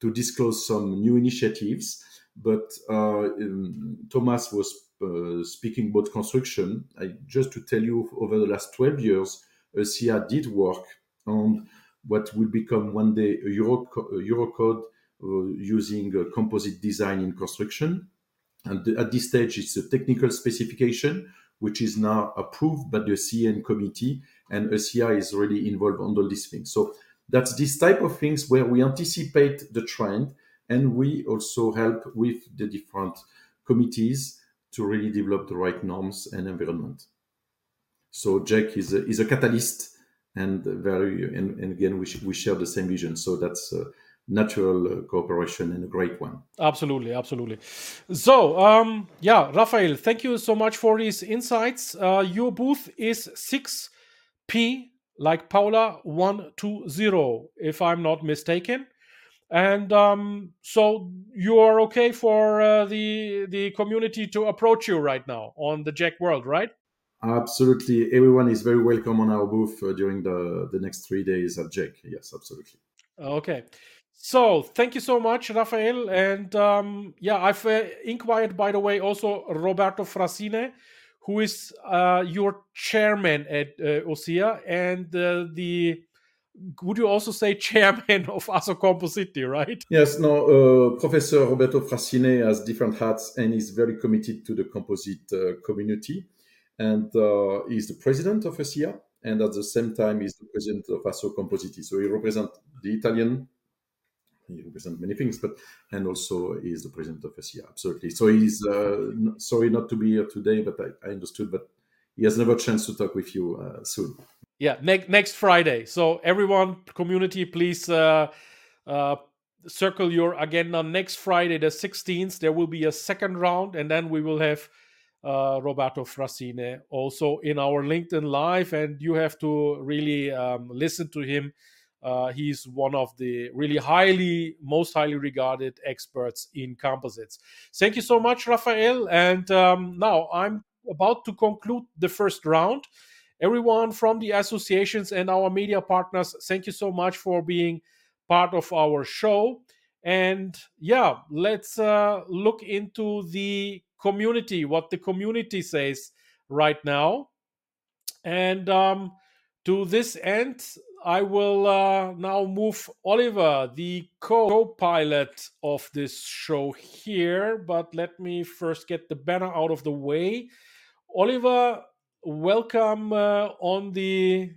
to disclose some new initiatives. But uh, um, Thomas was uh, speaking about construction. I, just to tell you, over the last 12 years, EuCIA did work on what will become one day a, Euro, a Eurocode uh, using composite design in construction. And at this stage, it's a technical specification, which is now approved by the CEN committee, and EuCIA is really involved on all these things. So that's this type of things where we anticipate the trend, and we also help with the different committees to really develop the right norms and environment. So JEC is a, is a catalyst, and very and, and again we, sh- we share the same vision. So that's uh, natural uh, cooperation and a great one. Absolutely, absolutely. So, um, yeah, Raphael, thank you so much for these insights. Uh, your booth is 6P, like Paula 120, if I'm not mistaken. And um, so you are okay for uh, the the community to approach you right now on the JEC World, right? Absolutely, everyone is very welcome on our booth uh, during the the next three days at JEC. Yes, absolutely. Okay. So thank you so much, Raphael. And um, yeah, I've uh, inquired, by the way, also Roberto Frassine, who is uh, your chairman at uh, EuCIA and uh, the would you also say chairman [LAUGHS] of Asso Compositi, right? Yes, no, uh, Professor Roberto Frassine has different hats and is very committed to the composite uh, community. And uh, he's the president of EuCIA, and at the same time, he's the president of Asso Compositi. So he represents the Italian he represents many things, but and also is the president of EuCIA. Absolutely. So he's uh, sorry not to be here today, but I, I, understood that he has another chance to talk with you uh, soon. Yeah, next Friday. So everyone, community, please uh, uh, circle your agenda. Next Friday, the sixteenth, there will be a second round, and then we will have. Uh, Roberto Frassine also in our LinkedIn Live, and you have to really um, listen to him uh, he's one of the really highly, most highly regarded experts in composites. Thank you so much, Raphael. And um, now I'm about to conclude the first round. Everyone from the associations and our media partners, thank you so much for being part of our show. And yeah, let's uh, look into the community, what the community says right now. And um, to this end, I will uh, now move Oliver, the co pilot of this show, here. But let me first get the banner out of the way. Oliver, welcome uh, on the.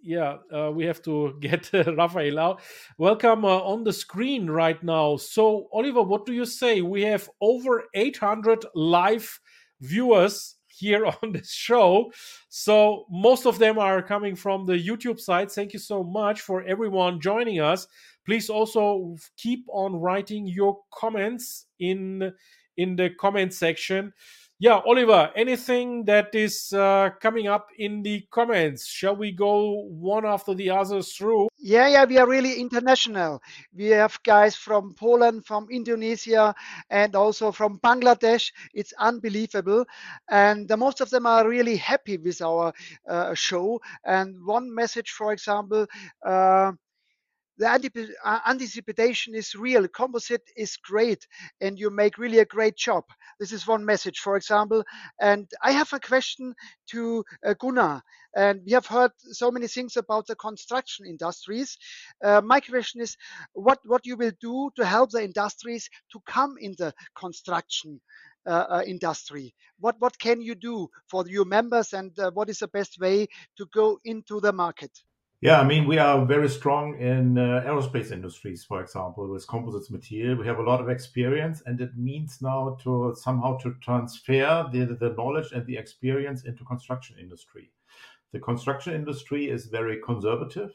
Yeah, uh, we have to [LAUGHS] get Raphael out. Welcome uh, on the screen right now. So, Oliver, what do you say? We have over 800 live viewers here [LAUGHS] on this show. So most of them are coming from the YouTube side. Thank you so much for everyone joining us. Please also keep on writing your comments in in the comment section. Yeah, Oliver, anything that is uh, coming up in the comments? Shall we go one after the other through? Yeah, yeah, we are really international. We have guys from Poland, from Indonesia, and also from Bangladesh. It's unbelievable. And the, most of them are really happy with our uh, show. And one message, for example, uh, the uh, anticipation is real. Composite is great, and you make really a great job. This is one message, for example. And I have a question to uh, Gunnar. And we have heard so many things about the construction industries. Uh, my question is, what what you will do to help the industries to come in the construction uh, uh, industry? What what can you do for your members, and uh, what is the best way to go into the market? Yeah, I mean, we are very strong in uh, aerospace industries, for example, with composites material. We have a lot of experience, and it means now to somehow to transfer the, the knowledge and the experience into construction industry. The construction industry is very conservative,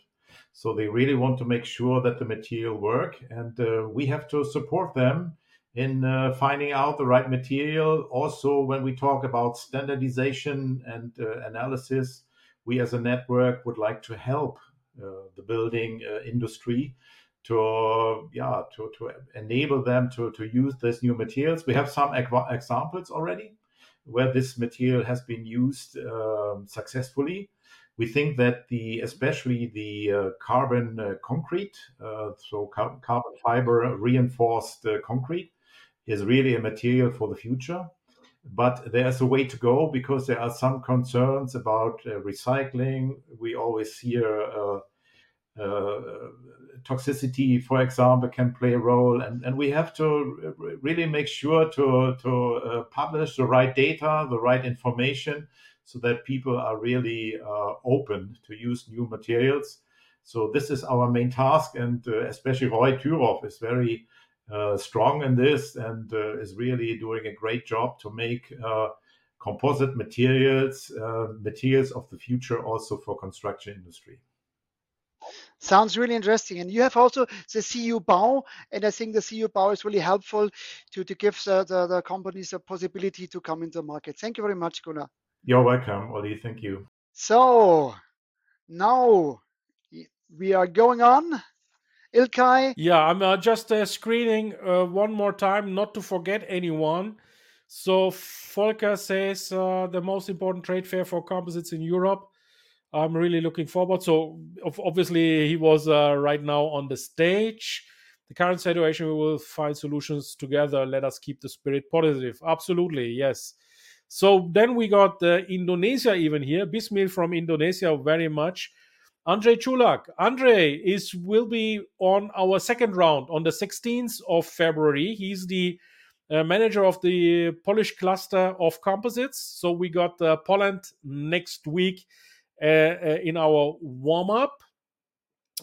so they really want to make sure that the material work, and uh, we have to support them in uh, finding out the right material. Also, when we talk about standardization and uh, analysis we as a network would like to help uh, the building uh, industry to yeah to, to enable them to, to use these new materials. We have some examples already where this material has been used um, successfully. We think that the especially the uh, carbon uh, concrete uh, so car- carbon fiber reinforced uh, concrete is really a material for the future but there's a way to go because there are some concerns about uh, recycling. We always hear uh, uh, toxicity, for example, can play a role, and, and we have to really make sure to to uh, publish the right data, the right information, so that people are really uh, open to use new materials. So this is our main task, and uh, especially Roy Turov is very uh, strong in this and uh, is really doing a great job to make uh, composite materials materials of the future also for construction industry. Sounds really interesting. And you have also the CU Bau, and I think the CU Bau is really helpful to, to give the, the, the companies a possibility to come into the market. Thank you very much, Gunnar. You're welcome, Oli. Thank you. So now we are going on Ilkay? Yeah, I'm uh, just uh, screening uh, one more time, not to forget anyone. So Volker says uh, the most important trade fair for composites in Europe. I'm really looking forward. So obviously he was uh, right now on the stage. The current situation, we will find solutions together. Let us keep the spirit positive. Absolutely, yes. So then we got Indonesia even here. Bismil from Indonesia, very much. Andrei Czulak. Andrei is will be on our second round on the 16th of February. He's the uh, manager of the Polish cluster of composites. So we got uh, Poland next week uh, uh in our warm up.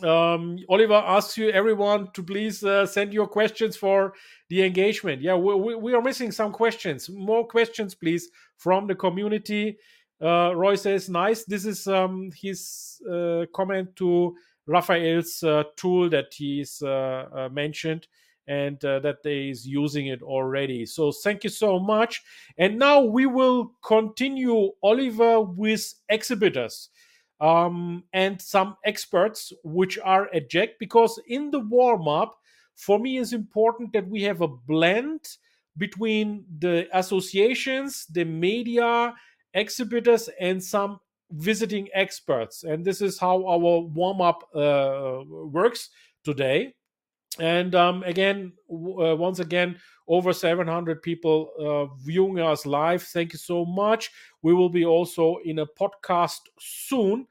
Um, Oliver asks you everyone to please uh, send your questions for the engagement. Yeah, we, we are missing some questions. More questions, please, from the community. Uh, Roy says, nice. This is um, his uh, comment to Raphael's uh, tool that he's uh, uh, mentioned and uh, that they is using it already. So thank you so much. And now we will continue, Oliver, with exhibitors um, and some experts which are at JEC because in the warm up, for me, it's important that we have a blend between the associations, the media, exhibitors and some visiting experts. And this is how our warm up uh, works today. And um, again, uh, once again, over 700 people uh, viewing us live. Thank you so much. We will be also in a podcast soon.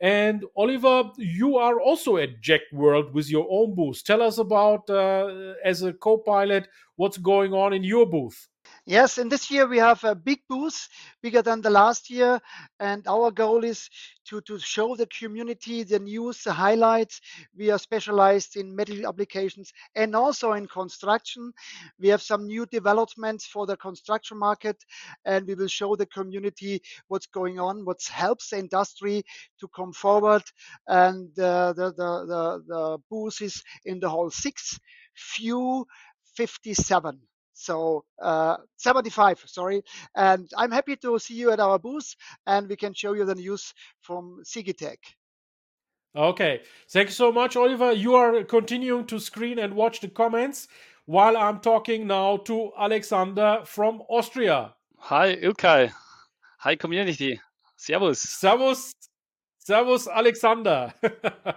And Oliver, you are also at JEC World with your own booth. Tell us about, uh, as a co pilot, what's going on in your booth. Yes, and this year we have a big booth, bigger than the last year. And our goal is to, to show the community the news, the highlights. We are specialized in medical applications and also in construction. We have some new developments for the construction market, and we will show the community what's going on, what helps the industry to come forward. And uh, the, the, the, the booth is in the hall six, few 57 so uh, 75 sorry. And i'm happy to see you at our booth and we can show you the news from sigitech okay. Thank you so much oliver. You are continuing to screen and watch the comments while i'm talking now to alexander from austria. Hi ilkay. Hi community. Servus. Servus. Servus alexander. [LAUGHS]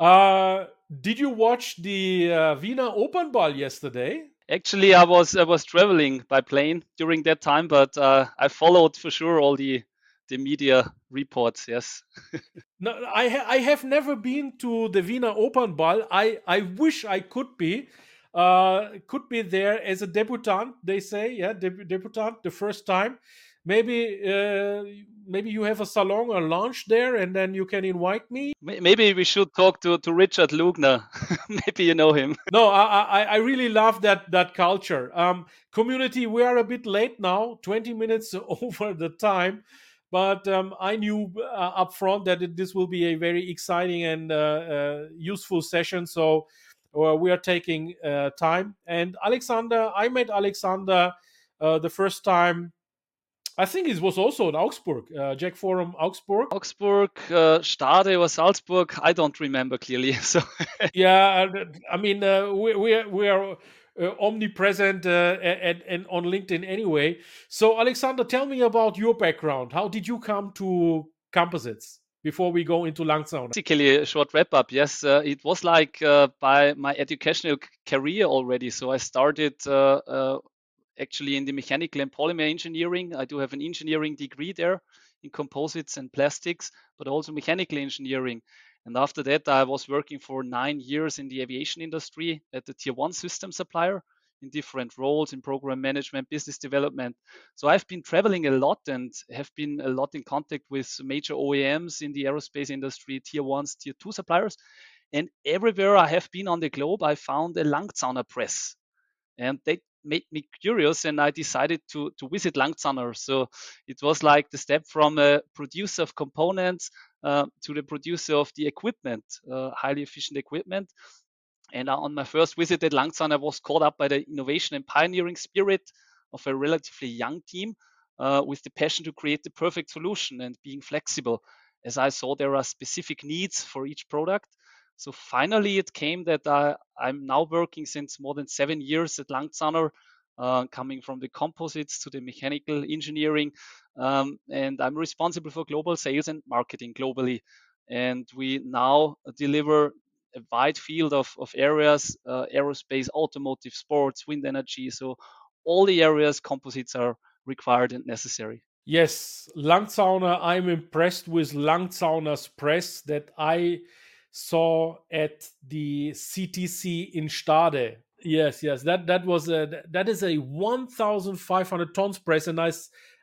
Uh, did you watch the uh, Wiener Opernball yesterday? Actually, I was I was traveling by plane during that time, but uh, I followed for sure all the the media reports. Yes. [LAUGHS] no, I ha- I have never been to the Wiener Opernball. I I wish I could be. Uh, could be there as a debutant. They say, yeah, deb- debutant the first time maybe uh, maybe you have a salon or launch there and then you can invite me? Maybe we should talk to, to richard lugner. [LAUGHS] Maybe you know him. No I, I, I really love that that culture. Um, community we are a bit late now 20 minutes [LAUGHS] over the time but um, i knew uh, up front that it, this will be a very exciting and uh, uh useful session so uh, we are taking uh, time. And alexander i met alexander the first time I think it was also in Augsburg, uh, JEC Forum Augsburg. Augsburg, uh, Stade or Salzburg, I don't remember clearly. [LAUGHS] So yeah, I mean uh, we we are, we are uh, omnipresent uh, and, and on LinkedIn anyway. So Alexander, tell me about your background. How did you come to composites? Before we go into Langzauner. Basically, a short wrap up. Yes, uh, it was like by my educational career already. So I started actually in the mechanical and polymer engineering. I do have an engineering degree there in composites and plastics, but also mechanical engineering. And after that, I was working for nine years in the aviation industry at the tier one system supplier in different roles in program management, business development. So I've been traveling a lot and have been a lot in contact with major OEMs in the aerospace industry, tier ones, tier two suppliers. And everywhere I have been on the globe, I found a Langzauner press. And they made me curious and I decided to, to visit Langzauner. So it was like the step from a producer of components uh, to the producer of the equipment, uh, highly efficient equipment. And on my first visit at Langzauner, I was caught up by the innovation and pioneering spirit of a relatively young team uh, with the passion to create the perfect solution and being flexible. As I saw, there are specific needs for each product so finally, it came that I, I'm now working since more than seven years at Langzauner, uh, coming from the composites to the mechanical engineering, um, and I'm responsible for global sales and marketing globally. And we now deliver a wide field of, of areas uh, aerospace, automotive, sports, wind energy. So, all the areas composites are required and necessary. Yes, Langzauner, I'm impressed with Langzauner's press that I saw at the CTC in Stade. Yes, yes, that that was a that is a 1,500 tons press, and I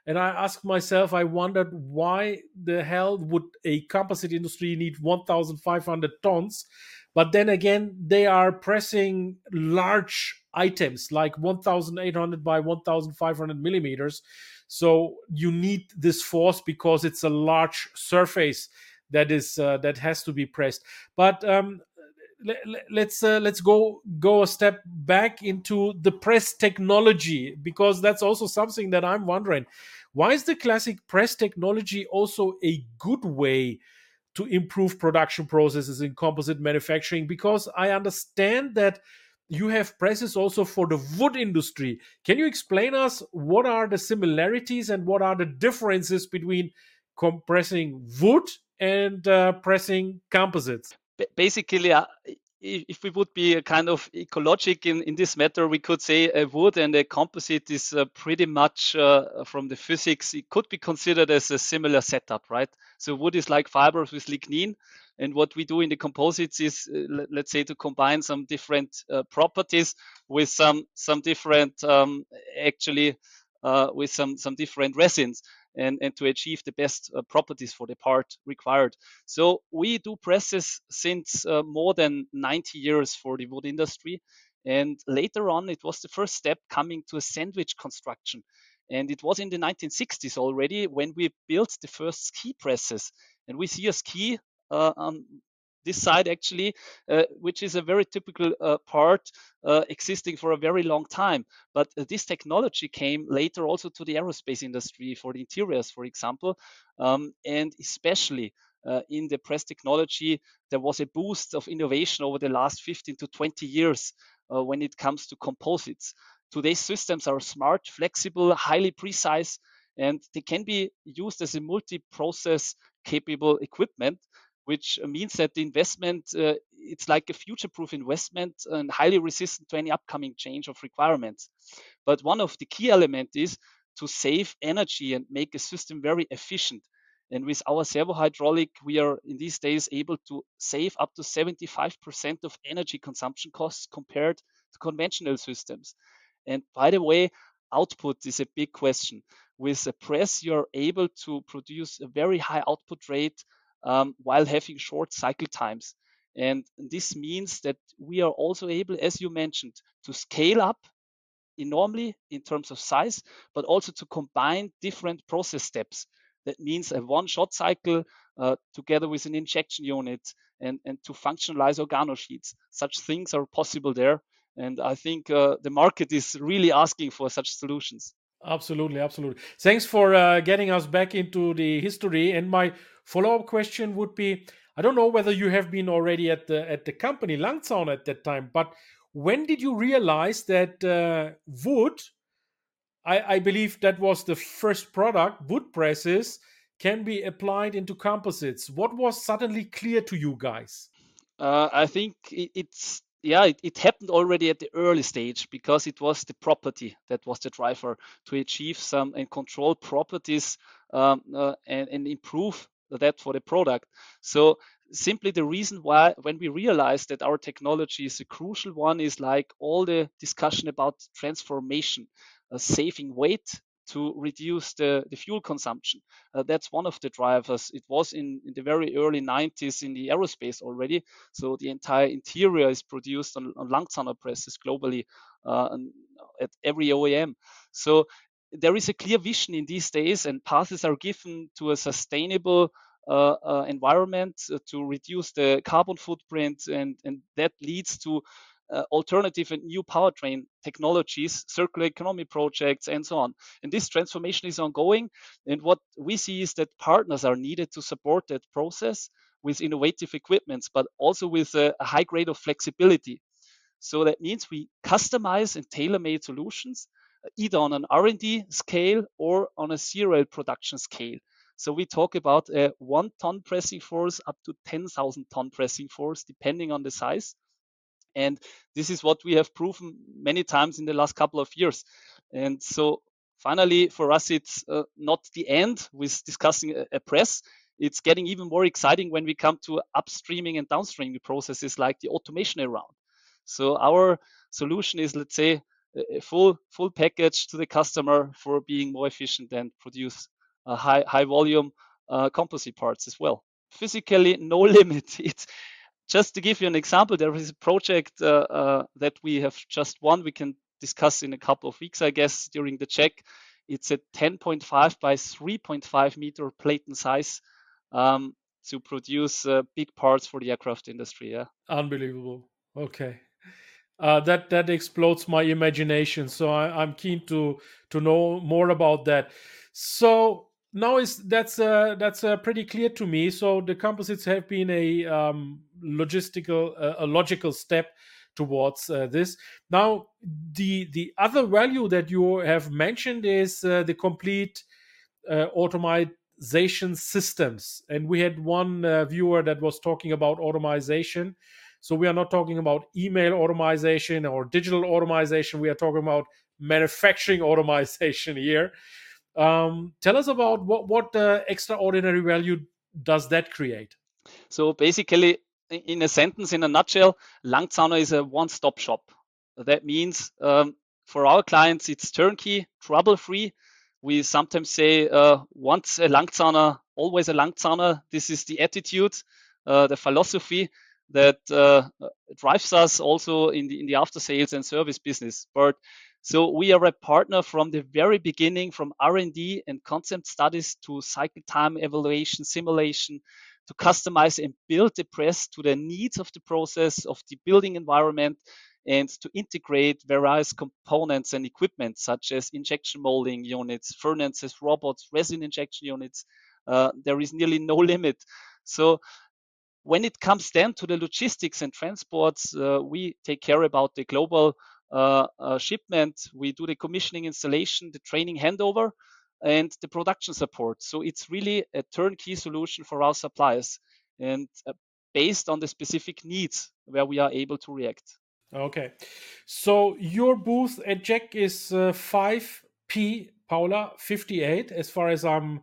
and I asked myself, I wondered why the hell would a composite industry need 1,500 tons? But then again, they are pressing large items like 1,800 by 1,500 millimeters. So you need this force because it's a large surface that is uh, that has to be pressed. But um, let, let's uh, let's go go a step back into the press technology because that's also something that I'm wondering. Why is the classic press technology also a good way to improve production processes in composite manufacturing? Because I understand that you have presses also for the wood industry. Can you explain us what are the similarities and what are the differences between compressing wood and uh, pressing composites. Basically, uh, if we would be a kind of ecologic in, in this matter, we could say a wood and a composite is uh, pretty much uh, from the physics, it could be considered as a similar setup, right? So wood is like fibers with lignin. And what we do in the composites is, uh, let's say, to combine some different uh, properties with some some different, um, actually, uh, with some some different resins and, and to achieve the best uh, properties for the part required. So we do presses since uh, more than 90 years for the wood industry. And later on, it was the first step coming to a sandwich construction. And it was in the 1960s already when we built the first ski presses. And we see a ski uh, on this side actually, uh, which is a very typical uh, part uh, existing for a very long time. But uh, this technology came later also to the aerospace industry for the interiors, for example, um, and especially uh, in the press technology, there was a boost of innovation over the last 15 to 20 years uh, when it comes to composites. Today's systems are smart, flexible, highly precise, and they can be used as a multi-process capable equipment which means that the investment uh, it's like a future-proof investment and highly resistant to any upcoming change of requirements. But one of the key elements is to save energy and make a system very efficient. And with our servo hydraulic, we are in these days able to save up to 75% of energy consumption costs compared to conventional systems. And by the way, output is a big question. With a press, you're able to produce a very high output rate um, while having short cycle times. And this means that we are also able, as you mentioned, to scale up enormously in terms of size, but also to combine different process steps. That means a one shot cycle uh, together with an injection unit and, and to functionalize organo sheets. Such things are possible there. And I think uh, the market is really asking for such solutions. Absolutely, absolutely. Thanks for uh, getting us back into the history. And my follow-up question would be: I don't know whether you have been already at the at the company Langzaun at that time, but when did you realize that uh, wood I, I, believe that was the first product wood presses can be applied into composites? What was suddenly clear to you guys? Uh, i think it, it's yeah it, it, happened already at the early stage because it was the property that was the driver to achieve some and control properties um, uh, and, and improve that for the product so simply the reason why when we realized that our technology is a crucial one is like all the discussion about transformation uh, saving weight to reduce the, the fuel consumption. Uh, that's one of the drivers. It was in, in, the very early 90s in the aerospace already. So the entire interior is produced on, on Langzauner presses globally uh, at every OEM. So there is a clear vision in these days, and paths are given to a sustainable uh, uh, environment uh, to reduce the carbon footprint, and, and that leads to uh, alternative and new powertrain technologies, circular economy projects, and so on. And this transformation is ongoing. And what we see is that partners are needed to support that process with innovative equipments, but also with a, a high grade of flexibility. So that means we customize and tailor-made solutions, either on an R&D scale or on a serial production scale. So we talk about a one ton pressing force up to 10,000 ton pressing force, depending on the size. And this is what we have proven many times in the last couple of years. And so finally, for us, it's uh, not the end with discussing a, a, press. It's getting even more exciting when we come to upstreaming and downstreaming processes like the automation around. So our solution is, let's say, a full full package to the customer for being more efficient and produce high high volume uh, composite parts as well. Physically, no [LAUGHS] limit. It's just to give you an example, there is a project uh, uh, that we have just won. We can discuss in a couple of weeks, I guess, during the JEC. It's a 10.5 by 3.5 meter plate and size um, to produce uh, big parts for the aircraft industry. Yeah, unbelievable. Okay. Uh, that that explodes my imagination. So I, am keen to to know more about that. So now is that's uh, that's uh, pretty clear to me. So the composites have been a um, logistical, a logical step towards uh, this. Now, the the other value that you have mentioned is uh, the complete uh, automation systems, and we had one viewer that was talking about automation. So we are not talking about email automation or digital automation. We are talking about manufacturing [LAUGHS] automation here. Um, tell us about what what uh, extraordinary value does that create? So basically, in a sentence, in a nutshell, Langzauner is a one-stop shop. That means um, for our clients, it's turnkey, trouble-free. We sometimes say uh, once a Langzauner, always a Langzauner. This is the attitude, uh, the philosophy that uh, drives us also in the in the after sales and service business. But so we are a partner from the very beginning, from R&D and concept studies to cycle time evaluation, simulation, to customize and build the press to the needs of the process of the building environment and to integrate various components and equipment such as injection molding units, furnaces, robots, resin injection units. Uh, there is nearly no limit. So when it comes then to the logistics and transports, uh, we take care about the global uh, uh, shipment. We do the commissioning installation, the training handover, and the production support. So it's really a turnkey solution for our suppliers. And uh, based on the specific needs where we are able to react. Okay. So your booth at JEC is uh, 5P Paula 58, as far as I'm.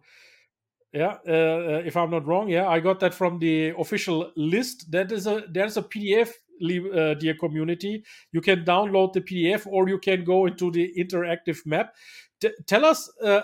Yeah, uh, uh, if I'm not wrong, yeah, I got that from the official list. That is a there's a PDF, uh, dear community. You can download the PDF, or you can go into the interactive map. T- tell us, uh, uh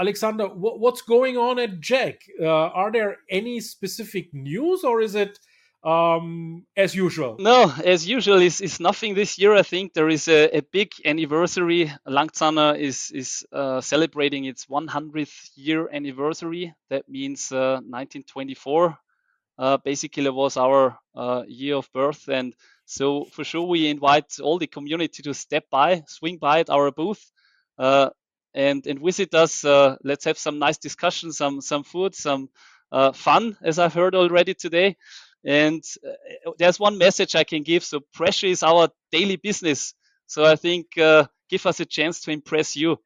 Alexander, what's going on at JEC? Uh, are there any specific news, or is it um, as usual? No, as usual is, is nothing this year. I think there is a, a big anniversary. Langzauner is is uh, celebrating its 100th year anniversary. That means uh, 1924. Uh, basically, it was our uh, year of birth, and so for sure we invite all the community to step by, swing by at our booth. Uh, and, and visit us. Uh, let's have some nice discussions, some some food, some fun, as I've heard already today. And uh, there's one message I can give. So pressure is our daily business. So I think uh, give us a chance to impress you.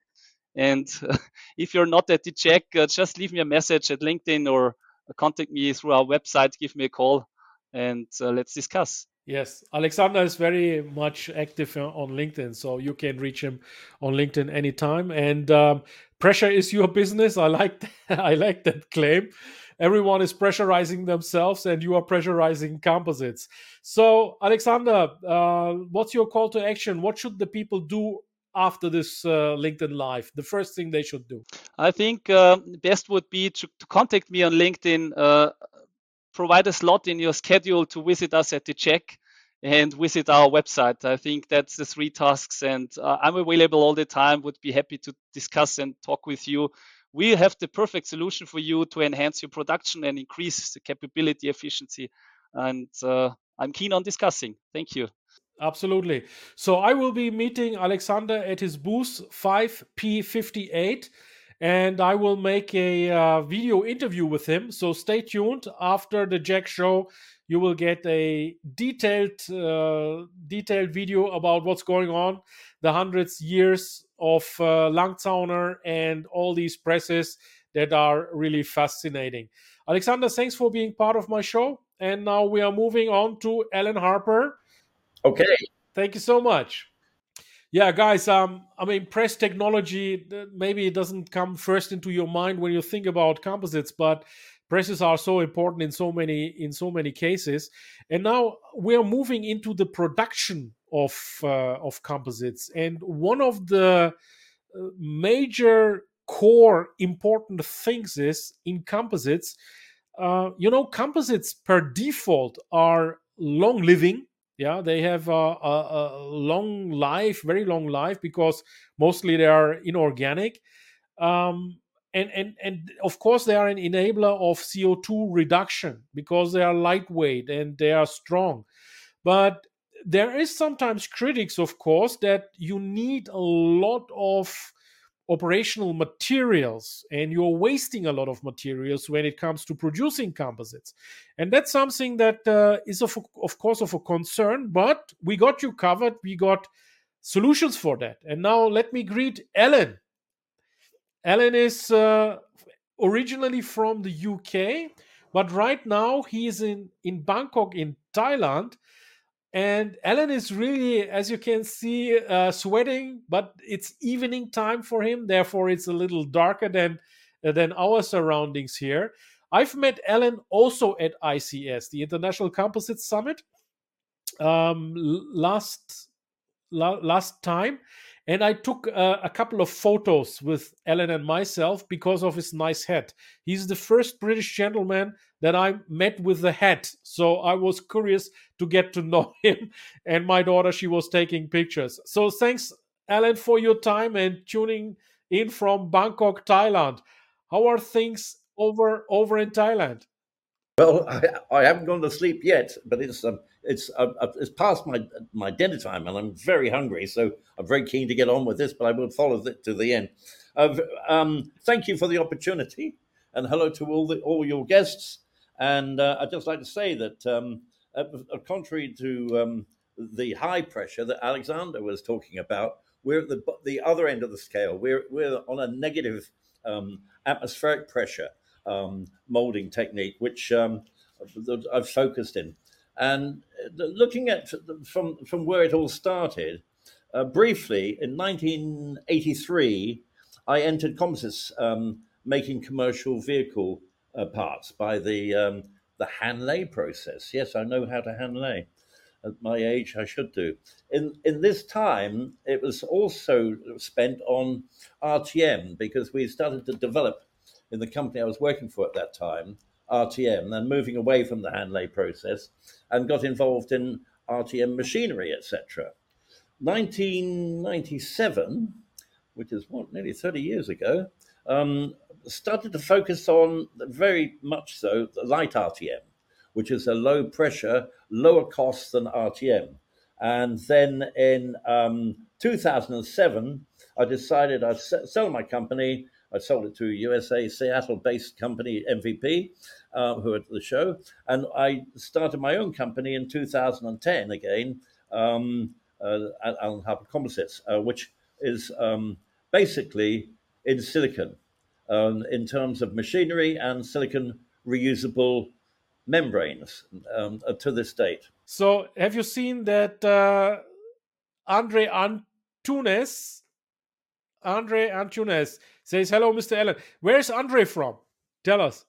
And uh, [LAUGHS] if you're not at the JEC, uh, just leave me a message at LinkedIn or contact me through our website. Give me a call and uh, let's discuss. Yes, Alexander is very much active on LinkedIn, so you can reach him on LinkedIn anytime. And um, pressure is your business. I like [LAUGHS] I like that claim everyone is pressurizing themselves and you are pressurizing composites. So, Alexander, uh, what's your call to action? What should the people do after this uh, LinkedIn Live? The first thing they should do? I think uh, best would be to, to, contact me on LinkedIn, uh, provide a slot in your schedule to visit us at the JEC and visit our website. I think that's the three tasks, and uh, I'm available all the time. Would be happy to discuss and talk with you we have the perfect solution for you to enhance your production and increase the capability efficiency. And uh, I'm keen on discussing. Thank you. Absolutely. So I will be meeting Alexander at his booth 5P58 and I will make a uh, video interview with him. So stay tuned. After the JEC show, you will get a detailed, uh, detailed video about what's going on, the hundreds years of uh, Langzauner and all these presses that are really fascinating. Alexander, thanks for being part of my show. And now we are moving on to Alan Harper. Okay. Thank you so much. Yeah, guys, um, I mean, press technology, maybe it doesn't come first into your mind when you think about composites, but presses are so important in so many in so many cases. And now we're moving into the production of uh, of composites. And one of the uh, major core important things is in composites uh, you know composites per default are long living yeah they have a, a, a, long life very long life because mostly they are inorganic um, and and and of course they are an enabler of CO2 reduction because they are lightweight and they are strong. But there is sometimes critics, of course, that you need a lot of operational materials and you're wasting a lot of materials when it comes to producing composites. And that's something that uh, is of, of course of a concern but we got you covered. We got solutions for that. And now let me greet Alan. Alan is uh, originally from the UK, but right now he is in, in Bangkok in Thailand. And Alan is really, as you can see, uh, sweating, but it's evening time for him. Therefore, it's a little darker than, uh, than our surroundings here. I've met Alan also at ICS, the International Composite Summit, um, last last time and I took uh, a couple of photos with Alan and myself because of his nice hat. He's the first British gentleman that I met with the hat. So I was curious to get to know [LAUGHS] him. And my daughter, she was taking pictures. So thanks, Alan, for your time and tuning in from Bangkok, Thailand. How are things over over in Thailand? Well, [LAUGHS] I, I haven't gone to sleep yet, but it's um, it's uh, uh, it's past my my dinner time, and I'm very hungry. So I'm very keen to get on with this, but I will follow it to the end. Uh, um, thank you for the opportunity, and hello to all the all your guests. And uh, I'd just like to say that, um, uh, contrary to um, the high pressure that Alexander was talking about, we're at the the other end of the scale. We're we're on a negative um, atmospheric pressure um, molding technique, which um, I've focused in. And looking at from from where it all started, uh, briefly in 1983, I entered composites, um, making commercial vehicle uh, parts by the um, the hand lay process. Yes, I know how to hand lay. At my age, I should do. In in this time, it was also spent on RTM because we started to develop in the company I was working for at that time RTM, then moving away from the hand lay process, and got involved in RTM machinery, etc. 1997, which is what nearly 30 years ago, um, started to focus on very much so light RTM, which is a low pressure, lower cost than RTM. And then in um, 2007, I decided I'd sell my company. I sold it to a USA Seattle based company, MVP, uh, who at the show. And I started my own company in 2010 again, um, uh, Alan Harper Composites, uh, which is um, basically in silicon um, in terms of machinery and silicon reusable membranes um, uh, to this date. So, have you seen that uh, Andre Antunes? Andre Antunes says, Hello, Mr. Alan. Where's Andre from? Tell us.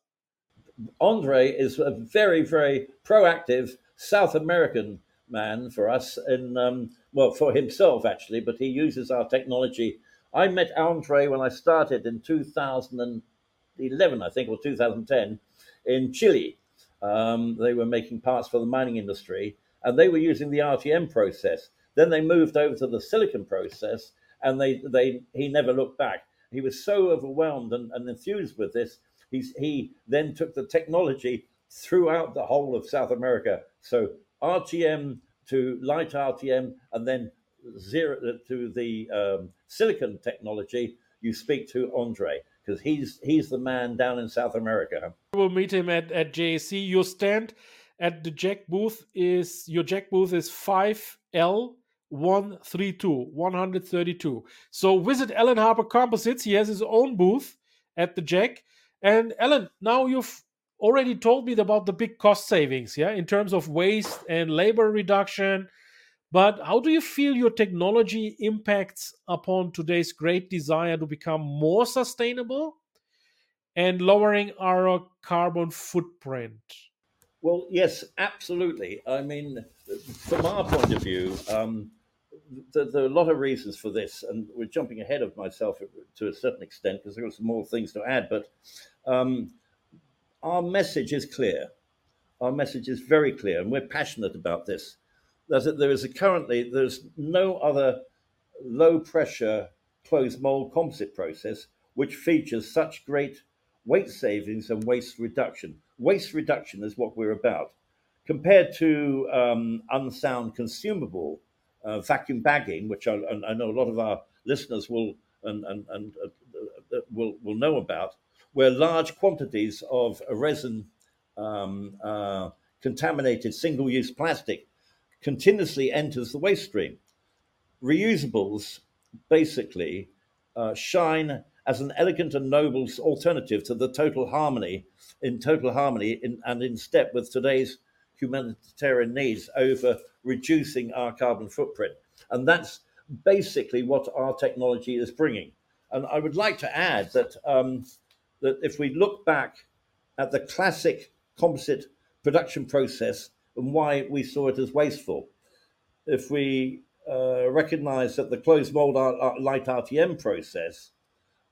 Andre is a very, very proactive South American man for us, and um, well, for himself actually, but he uses our technology. I met Andre when I started in 2011, I think, or 2010, in Chile. Um, they were making parts for the mining industry, and they were using the RTM process. Then they moved over to the silicon process, and they, they he never looked back. He was so overwhelmed and, and enthused with this. He's, he then took the technology throughout the whole of South America. So RTM to light RTM, and then zero to the um, silicon technology. You speak to Andre because he's he's the man down in South America. We'll meet him at at JEC. Your stand at the JEC booth is your JEC booth is five L 132 132 so visit alan harper composites he has his own booth at the JEC and alan now you've already told me about the big cost savings yeah in terms of waste and labor reduction but how do you feel your technology impacts upon today's great desire to become more sustainable and lowering our carbon footprint well yes absolutely i mean from our point of view um, there, there, are a lot of reasons for this, and we're jumping ahead of myself to a certain extent because there are some more things to add. But um, our message is clear. Our message is very clear, and we're passionate about this. That there is a currently there's no other low pressure closed mold composite process which features such great weight savings and waste reduction. Waste reduction is what we're about. Compared to um, unsound consumable uh, vacuum bagging, which I, I, know a lot of our listeners will and, and, and uh, uh, will will know about, where large quantities of resin um, uh, contaminated single-use plastic continuously enters the waste stream. Reusables basically uh, shine as an elegant and noble alternative to the total harmony in total harmony in, and in step with today's humanitarian needs over reducing our carbon footprint. And that's basically what our technology is bringing. And I would like to add that, um, that if we look back at the classic composite production process and why we saw it as wasteful, if we uh, recognize that the closed mold light RTM process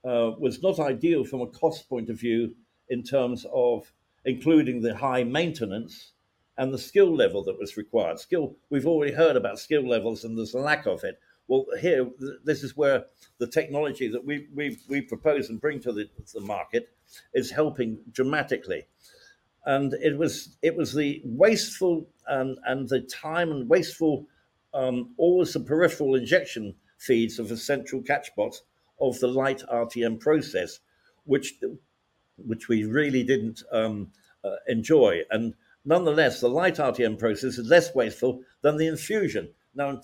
uh, was not ideal from a cost point of view in terms of including the high maintenance and the skill level that was required. Skill, we've already heard about skill levels and there's a lack of it. Well, here, this is where the technology that we, we, we propose and bring to the, the market is helping dramatically. And it was it was the wasteful and, and the time and wasteful, um, always the peripheral injection feeds of the central catch box of the light RTM process, which which we really didn't um, uh, enjoy. And Nonetheless, the light RTM process is less wasteful than the infusion. Now,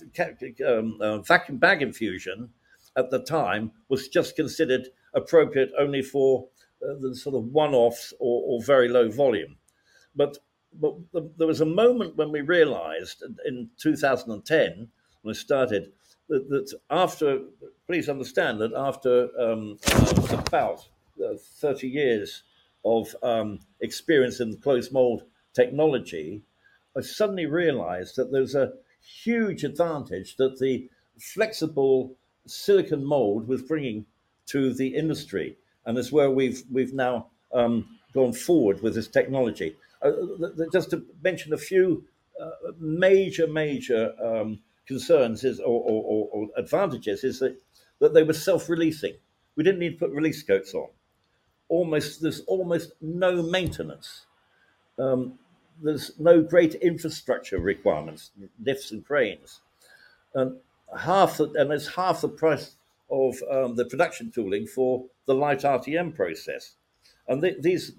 um, uh, vacuum bag infusion at the time was just considered appropriate only for the sort of one offs or, or, very low volume. But but the, there was a moment when we realized in 2010 when I started that, that after, please understand that after um, uh, about uh, 30 years of um, experience in closed mold technology, I suddenly realized that there's a huge advantage that the flexible silicon mold was bringing to the industry. And that's where we've, we've now um, gone forward with this technology. Uh, just to mention a few uh, major, major um, concerns is, or, or, or, advantages is that, that they were self-releasing. We didn't need to put release coats on. Almost there's almost no maintenance. Um, there's no great infrastructure requirements, lifts and cranes, and half the, and it's half the price of um, the production tooling for the light RTM process. And th- these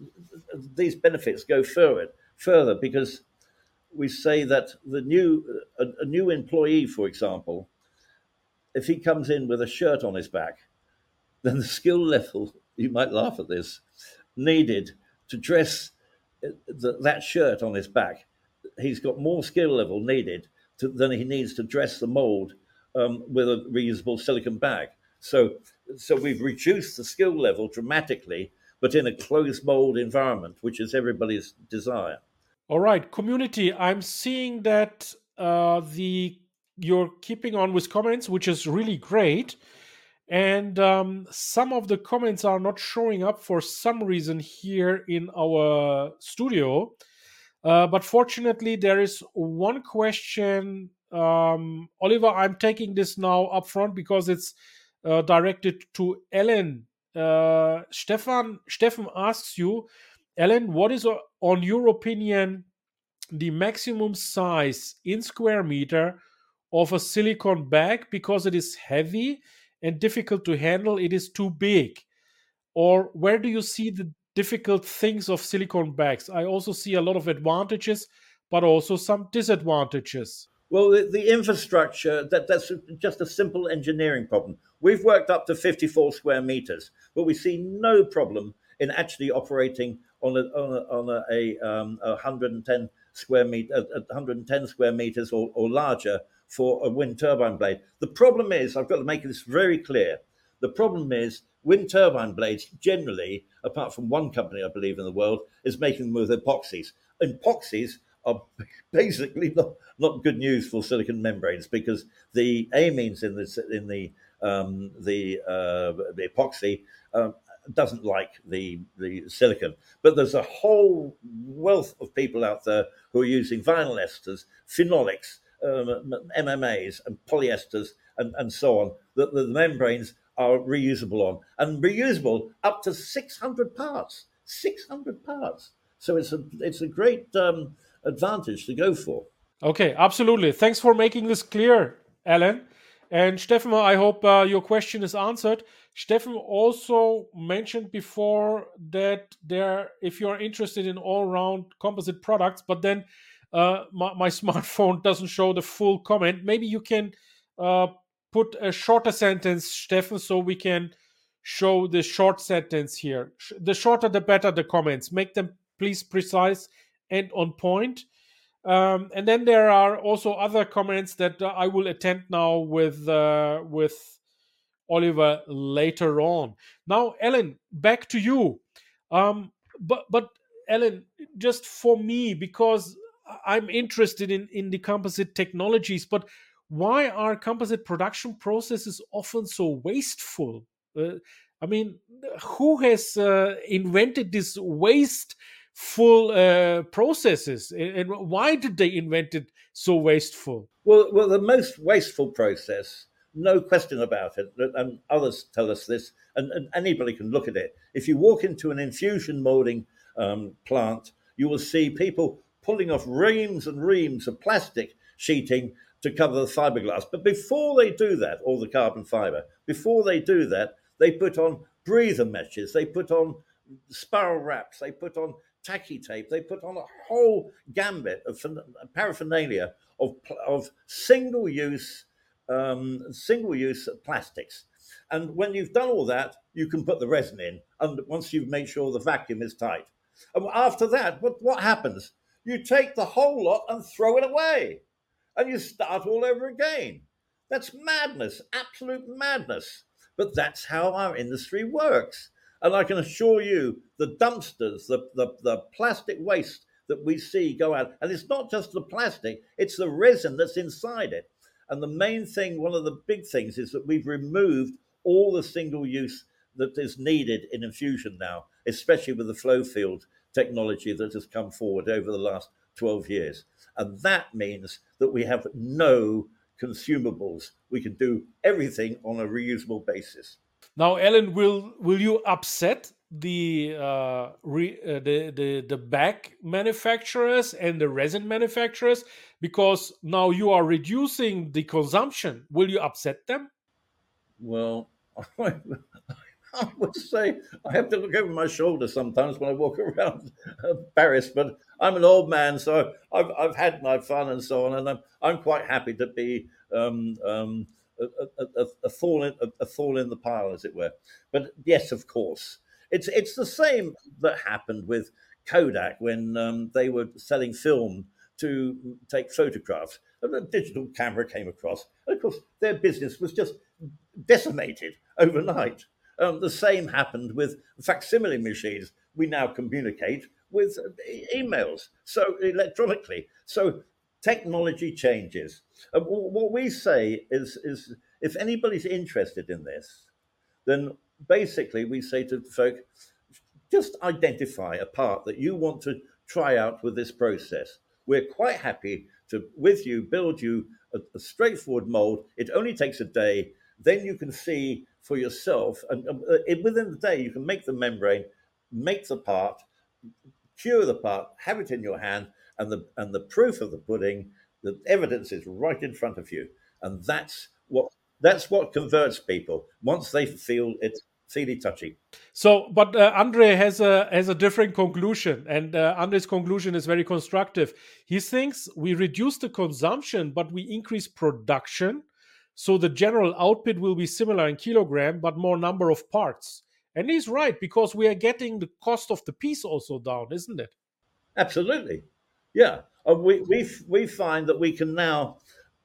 these benefits go further further because we say that the new a, a, new employee, for example, if he comes in with a shirt on his back, [LAUGHS] then the skill level you might laugh at this needed to dress the, that shirt on his back, he's got more skill level needed to, than he needs to dress the mold um, with a reusable silicon bag. So, so we've reduced the skill level dramatically, but in a closed mold environment, which is everybody's desire. All right, community. I'm seeing that uh, the you're keeping on with comments, which is really great. And um, some of the comments are not showing up for some reason here in our studio. Uh, but fortunately, there is one question. Um, Oliver, I'm taking this now up front because it's uh, directed to Alan. Uh, Stefan, Stefan asks you, Alan, what is, uh, on your opinion, the maximum size in square meter of a silicon bag because it is heavy and difficult to handle, it is too big? Or where do you see the difficult things of silicon bags? I also see a lot of advantages, but also some disadvantages. Well, the, the infrastructure, that, that's just a simple engineering problem. We've worked up to 54 square meters, but we see no problem in actually operating on a, on a, on a, um, a 110 square meter, 110 square meters or, or larger for a wind turbine blade. The problem is, I've got to make this very clear. The problem is, wind turbine blades generally, apart from one company, I believe, in the world, is making them with epoxies. Epoxies are [LAUGHS] basically not, not good news for silicon membranes because the amines in the in the um, the, uh, the epoxy um, doesn't like the the silicon. But there's a whole wealth of people out there who are using vinyl esters, phenolics, um, MMAs and polyesters and, and so on that the membranes are reusable on and reusable up to 600 parts 600 parts. So it's a it's a great um, advantage to go for. Okay absolutely. Thanks for making this clear alan and stefan i hope uh, your question is answered stefan also mentioned before that there if you're interested in all round composite products but then uh, my, my, [LAUGHS] smartphone doesn't show the full comment. Maybe you can uh, put a shorter sentence, Stefan, so we can show the short sentence here. The shorter, the better the comments. Make them please precise and on point. Um, and then there are also other comments that uh, I will attend now with uh, with Oliver later on. Now, Alan, back to you. Um, but but Alan, just for me because I'm interested in in the composite technologies, but why are composite production processes often so wasteful? Uh, I mean, who has uh, invented this wasteful uh, processes, and why did they invent it so wasteful? Well, well, the most wasteful process, no question about it, and others tell us this, and, and anybody can look at it. If you walk into an infusion molding um, plant, you will see people pulling off reams and reams of plastic sheeting to cover the fiberglass. But before they do that, or the carbon fiber, before they do that, they put on breather meshes, they put on spiral wraps, they put on tacky tape, they put on a whole gambit of paraphernalia of, of single use um, single use plastics. And when you've done all that, you can put the resin in, and once you've made sure the vacuum is tight. And after that, what, what happens? You take the whole lot and throw it away, and you start all over again. That's madness, absolute madness. But that's how our industry works. And I can assure you, the dumpsters, the, the, the plastic waste that we see go out, and it's not just the plastic, it's the resin that's inside it. And the main thing, one of the big things, is that we've removed all the single use that is needed in infusion now, especially with the flow field technology that has come forward over the last 12 years. And that means that we have no consumables. We can do everything on a reusable basis. Now, Alan, will will you upset the uh, re, uh, the the the bag manufacturers and the resin manufacturers because now you are reducing the consumption? Will you upset them? Well, [LAUGHS] I would say I have to look over my shoulder sometimes when I walk [LAUGHS] around Paris, but I'm an old man, so I've, I've had my fun and so on, and I'm, I'm quite happy to be um, um, a, a, a, thorn in, a, a thorn in the pile, as it were. But yes, of course, it's it's the same that happened with Kodak when um, they were selling film to take photographs. And a digital camera came across, and of course, their business was just decimated overnight. Um, the same happened with facsimile machines. We now communicate with emails, so electronically. So technology changes. Uh, what we say is, is if anybody's interested in this, then basically we say to folk, just identify a part that you want to try out with this process. We're quite happy to, with you, build you a, a straightforward mold. It only takes a day. Then you can see for yourself. And uh, within the day, you can make the membrane, make the part, cure the part, have it in your hand, and the and the proof of the pudding, the evidence is right in front of you, and that's what that's what converts people once they feel it's Really touchy. So, but uh, Andre has a has a different conclusion, and uh, Andre's conclusion is very constructive. He thinks we reduce the consumption, but we increase production so the general output will be similar in kilogram, but more number of parts. And he's right because we are getting the cost of the piece also down, isn't it? Absolutely, yeah. Uh, we we we find that we can now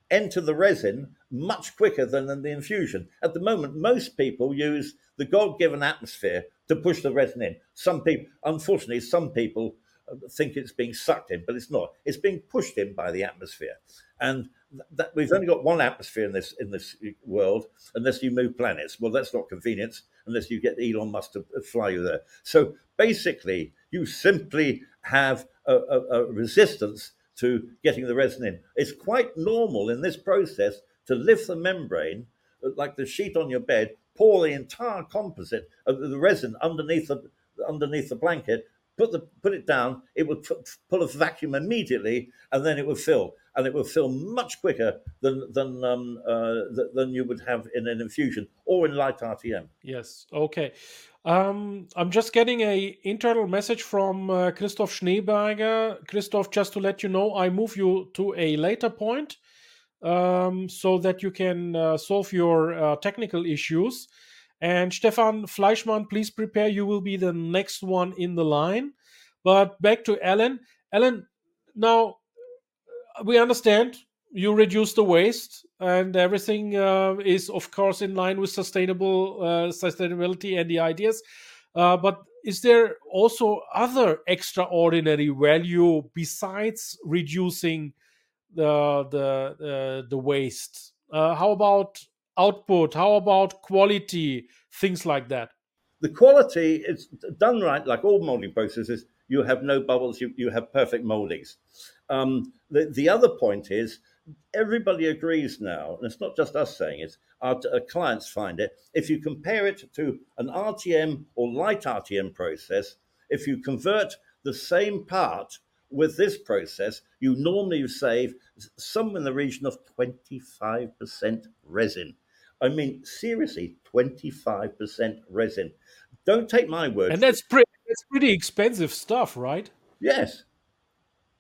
enter the resin much quicker than in the infusion. At the moment, most people use the God-given atmosphere to push the resin in. Some people, unfortunately, some people uh, think it's being sucked in, but it's not. It's being pushed in by the atmosphere, and that we've only got one atmosphere in this in this world unless you move planets. Well, that's not convenience, unless you get Elon Musk to fly you there. So basically, you simply have a, a, a resistance to getting the resin in. It's quite normal in this process to lift the membrane, like the sheet on your bed, pour the entire composite of the resin underneath the underneath the blanket, put the put it down, it would pull a vacuum immediately, and then it would fill, and it would fill much quicker than than um, uh, than you would have in an infusion or in light RTM. Yes. Okay. Um, I'm just getting a internal message from uh, Christoph Schneeberger. Christoph, just to let you know, I move you to a later point um, so that you can uh, solve your uh, technical issues. And Stefan Fleischmann, please prepare. You will be the next one in the line. But back to Alan. Alan, now we understand you reduce the waste and everything uh, is of course in line with sustainable uh, sustainability and the ideas uh, but is there also other extraordinary value besides reducing the the the waste uh, how about output? How about quality? Things like that. The quality is done right, like all molding processes. You have no bubbles. You, you have perfect moldings. Um, the, the other point is everybody agrees now, and it's not just us saying it, our, our, uh, clients find it. If you compare it to an RTM or light RTM process, if you convert the same part with this process, you normally save somewhere in the region of 25% resin. I mean, seriously, 25% resin. Don't take my word. And that's pretty, that's pretty expensive stuff, right? Yes.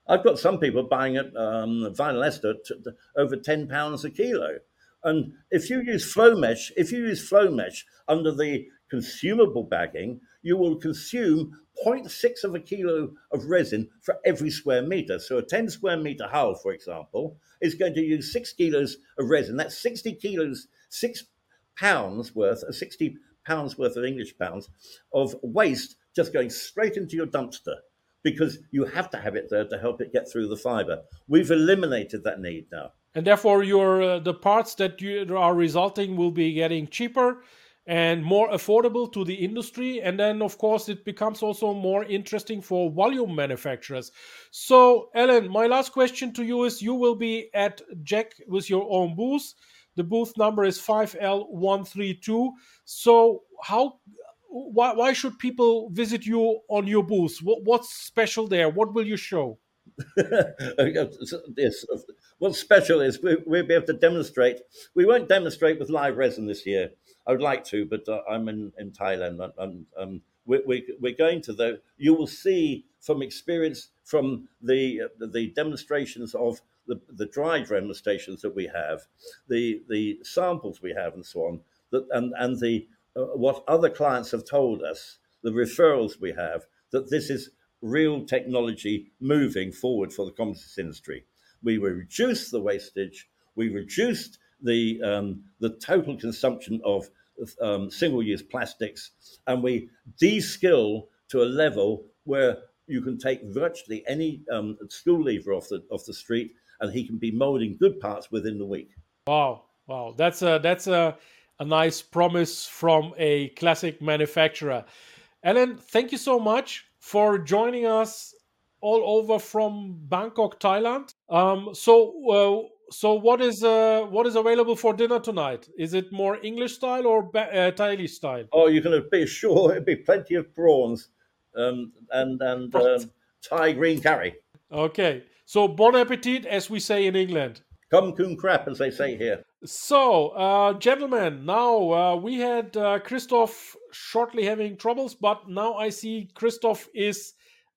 I've got some people buying it, um, vinyl ester to, over 10 pounds a kilo. And if you use flow mesh, if you use flow mesh under the consumable bagging, you will consume 0.6 of a kilo of resin for every square meter. So a 10 square meter hull, for example, is going to use six kilos of resin. That's 60 kilos, six pounds worth, uh, 60 pounds worth of English pounds of waste just going straight into your dumpster because you have to have it there to help it get through the fiber. We've eliminated that need now. And therefore, your uh, the parts that you are resulting will be getting cheaper and more affordable to the industry. And then, of course, it becomes also more interesting for volume manufacturers. So, Alan, my last question to you is: You will be at JEC with your own booth. The booth number is 5L132. So, how why, why should people visit you on your booth? What, what's special there? What will you show? [LAUGHS] yes. What's special is we, will be able to demonstrate. We won't demonstrate with live resin this year. I would like to, but uh, I'm in, in Thailand. I'm, um, we, we, we're going to the. You will see from experience from the uh, the demonstrations of the, the dry demonstrations that we have, the the samples we have, and so on. That and and the uh, what other clients have told us, the referrals we have, that this is real technology moving forward for the composites industry. We reduced the wastage, we reduced the um, the total consumption of um, single-use plastics, and we de-skill to a level where you can take virtually any um, school leaver off the off the street, and he can be molding good parts within the week. Wow, wow, that's a that's a a nice promise from a classic manufacturer. Alan, thank you so much for joining us all over from Bangkok, Thailand. Um, so, uh, so what is uh, what is available for dinner tonight? Is it more English style or ba- uh, Thai style? Oh, you can be sure it'll be plenty of prawns um, and and um, Thai green curry. Okay, so bon appetit, as we say in England. Come coon crap, as they say here. So, uh, gentlemen, now uh, we had uh, Christoph shortly having troubles, but now I see Christoph is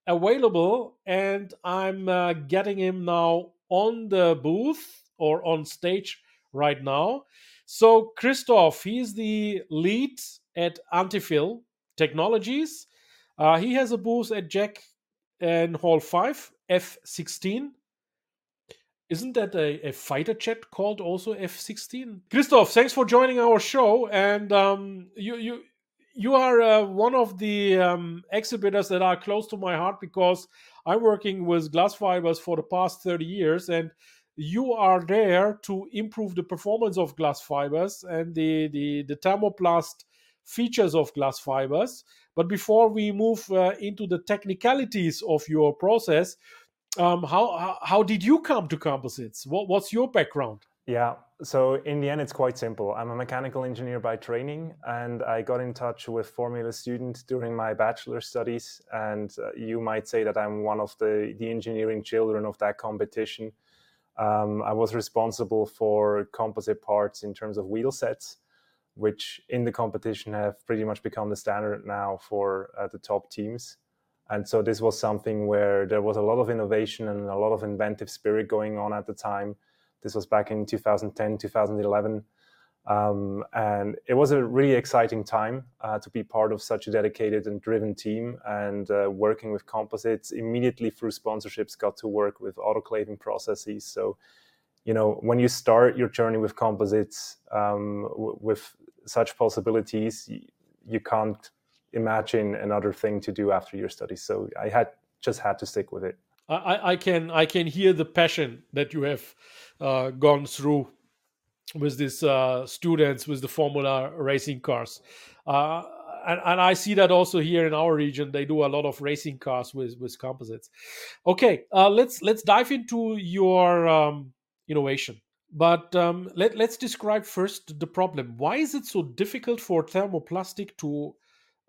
available and I'm uh, getting him now on the booth or on stage right now. So, Christoph, he's the lead at Antifil Technologies. Uh, he has a booth at JEC in Hall 5, F16 isn't that a, a, fighter jet called also F-16? Christoph, thanks for joining our show. And um, you you you are uh, one of the um, exhibitors that are close to my heart because I'm working with glass fibers for the past 30 years, and you are there to improve the performance of glass fibers and the the, the thermoplast features of glass fibers. But before we move uh, into the technicalities of your process, um, how, how did you come to composites? What, what's your background? Yeah, so in the end, it's quite simple. I'm a mechanical engineer by training, and I got in touch with Formula Student during my bachelor studies. And uh, you might say that I'm one of the, the engineering children of that competition. Um, I was responsible for composite parts in terms of wheel sets, which in the competition have pretty much become the standard now for uh, the top teams. And so this was something where there was a lot of innovation and a lot of inventive spirit going on at the time. This was back in 2010, 2011. Um, and it was a really exciting time uh, to be part of such a dedicated and driven team and uh, working with composites immediately through sponsorships got to work with autoclaving processes so you know when you start your journey with composites um, w- with such possibilities you, you can't imagine another thing to do after your studies. So I had just had to stick with it. I, I can I can hear the passion that you have uh, gone through with these uh, students with the Formula racing cars. Uh, and, and, I see that also here in our region, they do a lot of racing cars with, with composites. Okay, uh, let's let's dive into your um, innovation. But um, let, let's describe first the problem. Why is it so difficult for thermoplastic to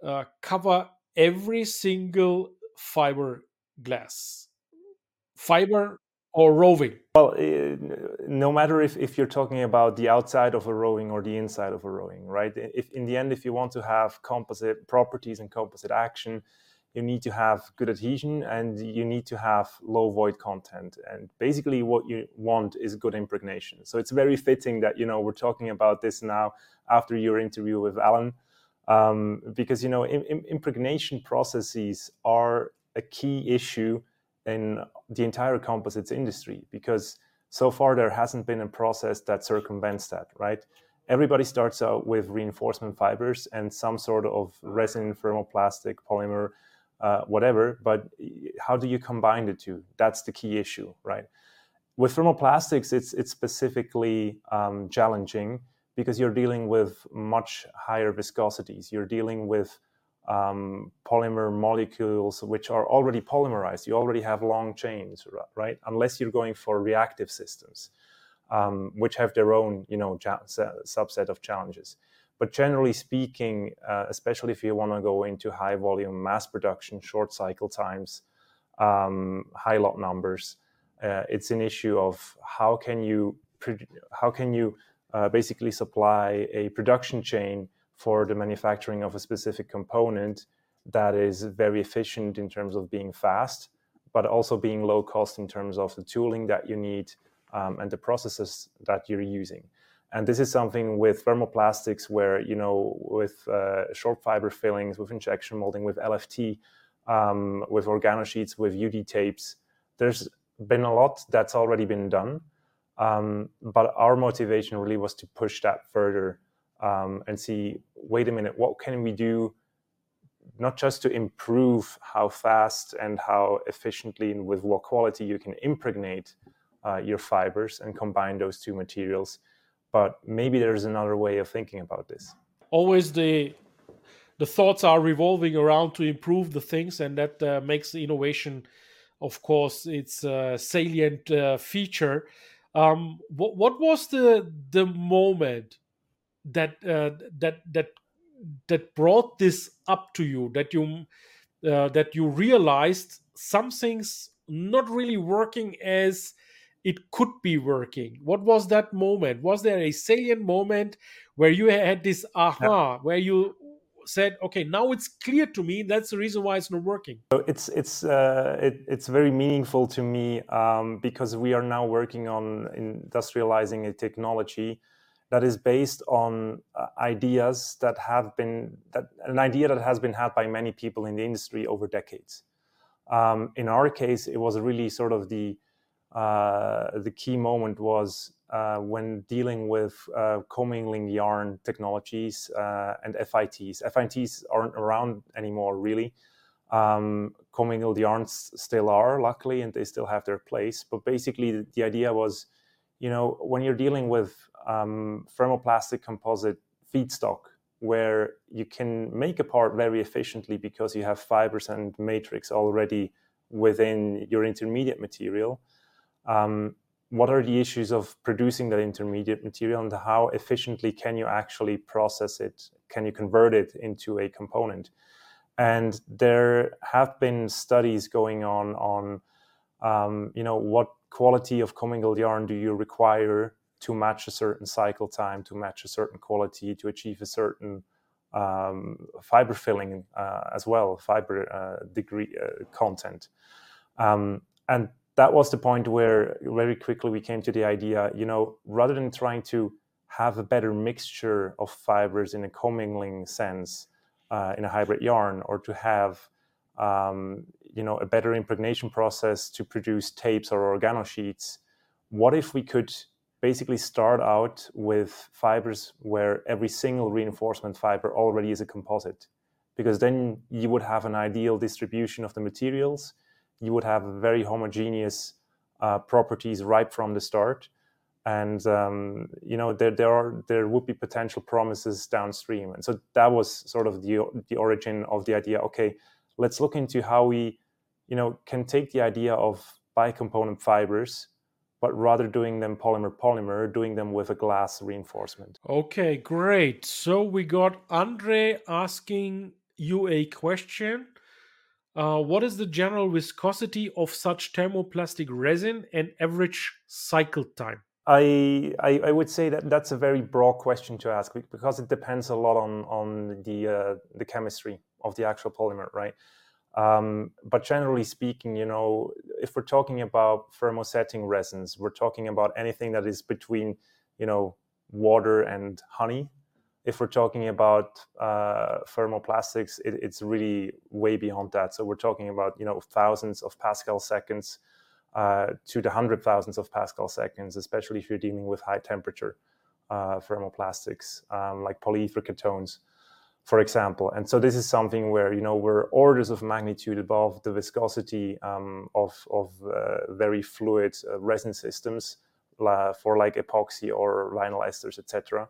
uh, cover every single fiberglass, fiber or roving? Well, uh, no matter if, if you're talking about the outside of a roving or the inside of a roving, right? If in the end, if you want to have composite properties and composite action, you need to have good adhesion and you need to have low void content. And basically, what you want is good impregnation. So it's very fitting that you know we're talking about this now after your interview with Alan um, because you know impregnation processes are a key issue in the entire composites industry because so far there hasn't been a process that circumvents that right? Everybody starts out with reinforcement fibers and some sort of resin thermoplastic polymer uh, whatever but how do you combine the two? That's the key issue right? With thermoplastics it's it's specifically um, challenging because you're dealing with much higher viscosities you're dealing with um, polymer molecules which are already polymerized. You already have long chains, right? Unless you're going for reactive systems, um, which have their own, you know, subset of challenges. But generally speaking, uh, especially if you want to go into high volume mass production, short cycle times, um, high lot numbers, uh, it's an issue of how can you how can you uh, basically supply a production chain for the manufacturing of a specific component that is very efficient in terms of being fast, but also being low cost in terms of the tooling that you need um, and the processes that you're using. And this is something with thermoplastics where, you know, with uh, short fiber fillings, with injection molding, with LFT, um, with organosheets, with UD tapes, there's been a lot that's already been done. Um, but our motivation really was to push that further um, and see wait a minute what can we do not just to improve how fast and how efficiently and with what quality you can impregnate uh, your fibers and combine those two materials but maybe there's another way of thinking about this. Always the the thoughts are revolving around to improve the things and that uh, makes innovation of course it's a salient uh, feature um, what, what was the the moment that uh, that that that brought this up to you that you uh, that you realized something's not really working as it could be working what was that moment was there a salient moment where you had this aha yeah. where you said okay now it's clear to me that's the reason why it's not working so it's it's uh, it, it's very meaningful to me um, because we are now working on industrializing a technology that is based on uh, ideas that have been that an idea that has been had by many people in the industry over decades. Um, in our case, it was really sort of the uh, the key moment was uh, when dealing with uh, commingling yarn technologies uh, and FITs. FITs aren't around anymore, really. Um, commingled yarns still are, luckily, and they still have their place. But basically, the, the idea was, you know, when you're dealing with um, thermoplastic composite feedstock where you can make a part very efficiently because you have fibers and matrix already within your intermediate material. Um, what are the issues of producing that intermediate material and how efficiently can you actually process it? Can you convert it into a component? And there have been studies going on on, um, you know, what quality of commingled yarn do you require to match a certain cycle time, to match a certain quality, to achieve a certain um, fiber filling uh, as well, fiber uh, degree uh, content. Um, and that was the point where very quickly we came to the idea, you know, rather than trying to have a better mixture of fibers in a commingling sense uh, in a hybrid yarn, or to have um, you know a better impregnation process to produce tapes or organosheets, what if we could basically start out with fibers where every single reinforcement fiber already is a composite? Because then you would have an ideal distribution of the materials you would have very homogeneous uh, properties right from the start and um, you know there, there are there would be potential promises downstream and so that was sort of the the origin of the idea okay let's look into how we you know can take the idea of bicomponent fibers but rather doing them polymer polymer, doing them with a glass reinforcement. Okay, great. So we got Andre asking you a question. Uh, what is the general viscosity of such thermoplastic resin and average cycle time? I, I, I would say that that's a very broad question to ask because it depends a lot on on the uh, the chemistry of the actual polymer, right? Um, but generally speaking, you know, if we're talking about thermosetting resins, we're talking about anything that is between, you know, water and honey. If we're talking about uh, thermoplastics, it, it's really way beyond that. So we're talking about you know thousands of Pascal seconds uh, to the hundred thousands of Pascal seconds, especially if you're dealing with high temperature uh, thermoplastics um, like polyether ketones, for example. And so this is something where you know we're orders of magnitude above the viscosity um, of of uh, very fluid uh, resin systems for like epoxy or vinyl esters, etc.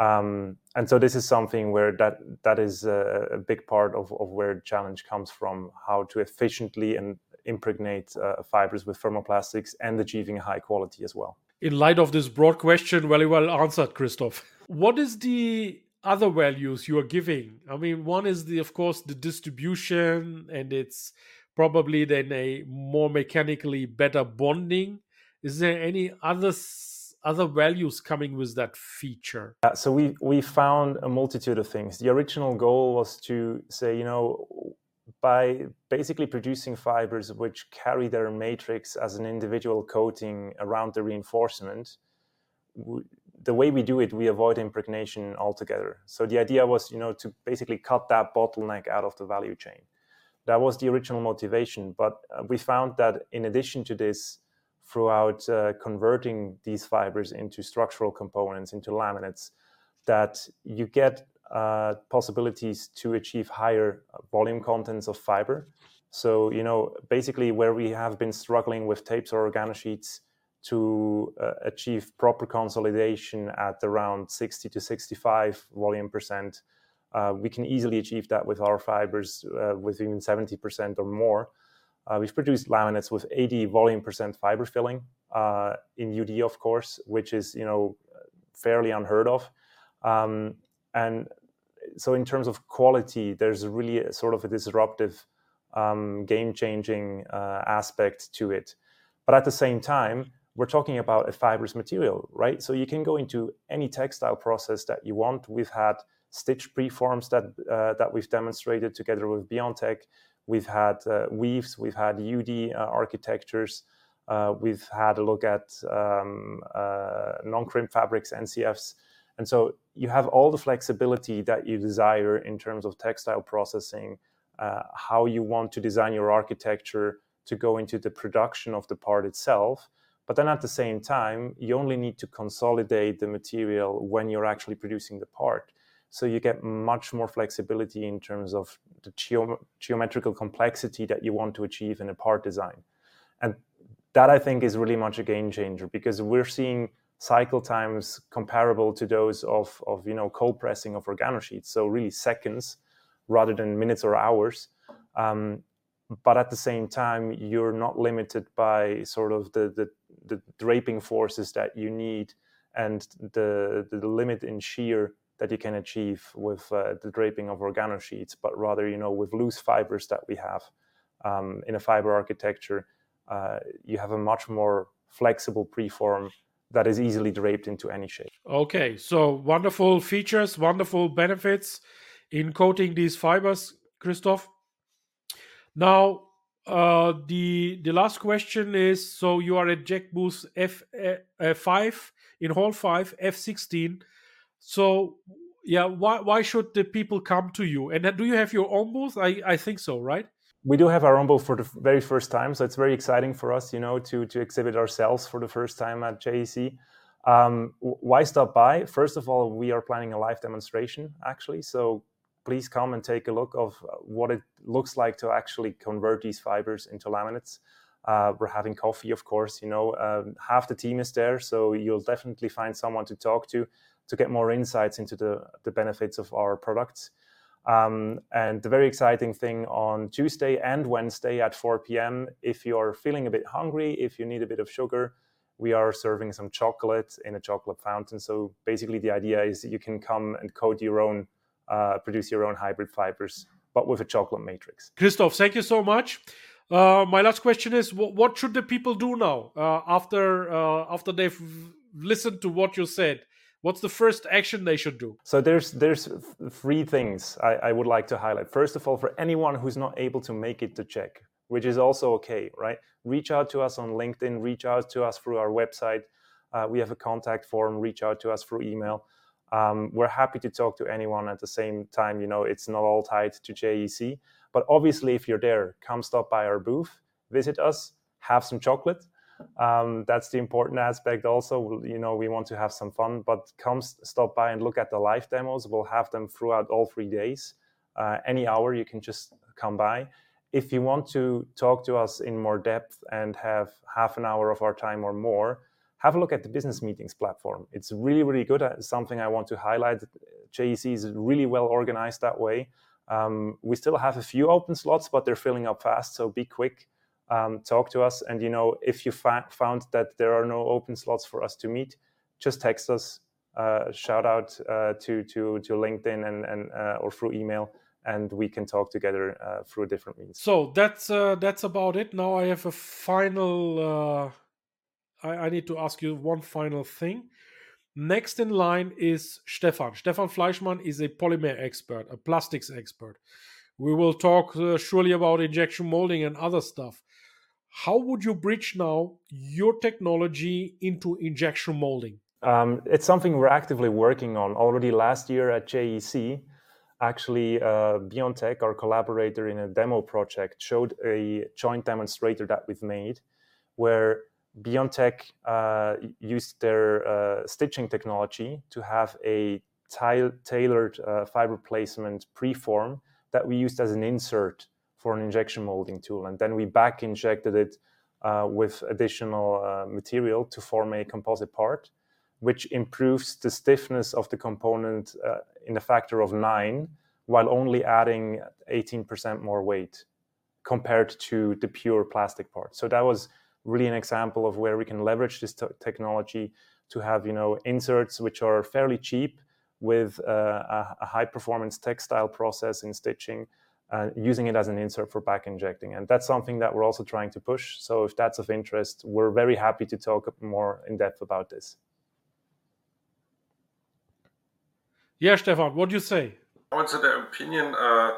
Um, and so this is something where that that is a, a big part of, of where the challenge comes from, how to efficiently and impregnate uh, fibers with thermoplastics and achieving high quality as well. In light of this broad question, very well answered, Christoph. What is the other values you are giving? I mean, one is the, of course, the distribution, and it's probably then a more mechanically better bonding. Is there any other other values coming with that feature? Uh, so we we found a multitude of things. The original goal was to say, you know, by basically producing fibers which carry their matrix as an individual coating around the reinforcement, the way we do it, we avoid impregnation altogether. So the idea was, you know, to basically cut that bottleneck out of the value chain. That was the original motivation. But uh, we found that in addition to this, throughout uh, converting these fibers into structural components, into laminates, that you get uh, possibilities to achieve higher volume contents of fiber. So, you know, basically where we have been struggling with tapes or organosheets to uh, achieve proper consolidation at around 60 to 65 volume percent, uh, we can easily achieve that with our fibers uh, with even 70% or more. Uh, we've produced laminates with 80 volume percent fiber filling uh, in UD, of course, which is you know fairly unheard of. Um, and so, in terms of quality, there's really a, sort of a disruptive, um, game-changing uh, aspect to it. But at the same time, we're talking about a fibrous material, right? So you can go into any textile process that you want. We've had stitch preforms that uh, that we've demonstrated together with Biontech. We've had uh, weaves, we've had UD uh, architectures, uh, we've had a look at um, non-crimp fabrics, NCFs. And so you have all the flexibility that you desire in terms of textile processing, uh, how you want to design your architecture to go into the production of the part itself. But then at the same time, you only need to consolidate the material when you're actually producing the part. So you get much more flexibility in terms of the geometrical complexity that you want to achieve in a part design. And that I think is really much a game changer because we're seeing cycle times comparable to those of, of you know cold pressing of organosheets, so really seconds rather than minutes or hours. Um, but at the same time, you're not limited by sort of the, the, the draping forces that you need and the, the limit in shear that you can achieve with uh, the draping of organosheets, but rather, you know, with loose fibers that we have um, in a fiber architecture, uh, you have a much more flexible preform that is easily draped into any shape. Okay, so wonderful features, wonderful benefits in coating these fibers, Christoph. Now, uh, the the last question is: so you are at JEC booth F uh, five in Hall five F sixteen so yeah, why why should the people come to you? And do you have your own booth? I I think so, right? We do have our own booth for the very first time, so it's very exciting for us, you know, to to exhibit ourselves for the first time at JEC. Um, why stop by? First of all, we are planning a live demonstration actually, so please come and take a look of uh, what it looks like to actually convert these fibers into laminates. Uh, we're having coffee, of course. You know, um, half the team is there, so you'll definitely find someone to talk to to get more insights into the, the benefits of our products. Um, and the very exciting thing on Tuesday and Wednesday at 4 p.m., if you're feeling a bit hungry, if you need a bit of sugar, we are serving some chocolate in a chocolate fountain. So basically, the idea is you can come and coat your own, uh, produce your own hybrid fibers, but with a chocolate matrix. Christoph, thank you so much. Uh, my last question is: What, what should the people do now uh, after uh, after they've listened to what you said? What's the first action they should do so there's there's three things I, I, would like to highlight first of all for anyone who's not able to make it to JEC which is also okay right reach out to us on linkedin reach out to us through our website uh, we have a contact form reach out to us through email Um, we're happy to talk to anyone at the same time. You know, it's not all tied to JEC. But obviously, if you're there, come stop by our booth, visit us, have some chocolate. Um, that's the important aspect. Also, you know, we want to have some fun, but come stop by and look at the live demos. We'll have them throughout all three days. Uh, any hour, you can just come by. If you want to talk to us in more depth and have half an hour of our time or more, have a look at the business meetings platform. It's really, really good. It's something I want to highlight. JEC is really well organized that way. Um, we still have a few open slots, but they're filling up fast. So be quick, um, talk to us. And you know, if you fa- found that there are no open slots for us to meet, just text us. Uh, shout out uh, to to to LinkedIn and and uh, or through email, and we can talk together uh, through different means. So that's uh, that's about it. Now I have a final. Uh, I, I need to ask you one final thing. Next in line is Stefan. Stefan Fleischmann is a polymer expert, a plastics expert. We will talk uh, surely about injection molding and other stuff. How would you bridge now your technology into injection molding? Um, it's something we're actively working on. Already last year at JEC, actually, uh, BioNTech, our collaborator in a demo project, showed a joint demonstrator that we've made where BioNTech uh, used their uh, stitching technology to have a tailored uh, fiber placement preform that we used as an insert for an injection molding tool. And then we back injected it uh, with additional uh, material to form a composite part, which improves the stiffness of the component uh, in a factor of nine while only adding 18% more weight compared to the pure plastic part. So that was really an example of where we can leverage this t- technology to have you know inserts which are fairly cheap with uh, a, a, high performance textile process in stitching uh, using it as an insert for back injecting. And that's something that we're also trying to push. So if that's of interest we're very happy to talk more in depth about this. Yeah stefan what do you say? Also the opinion uh,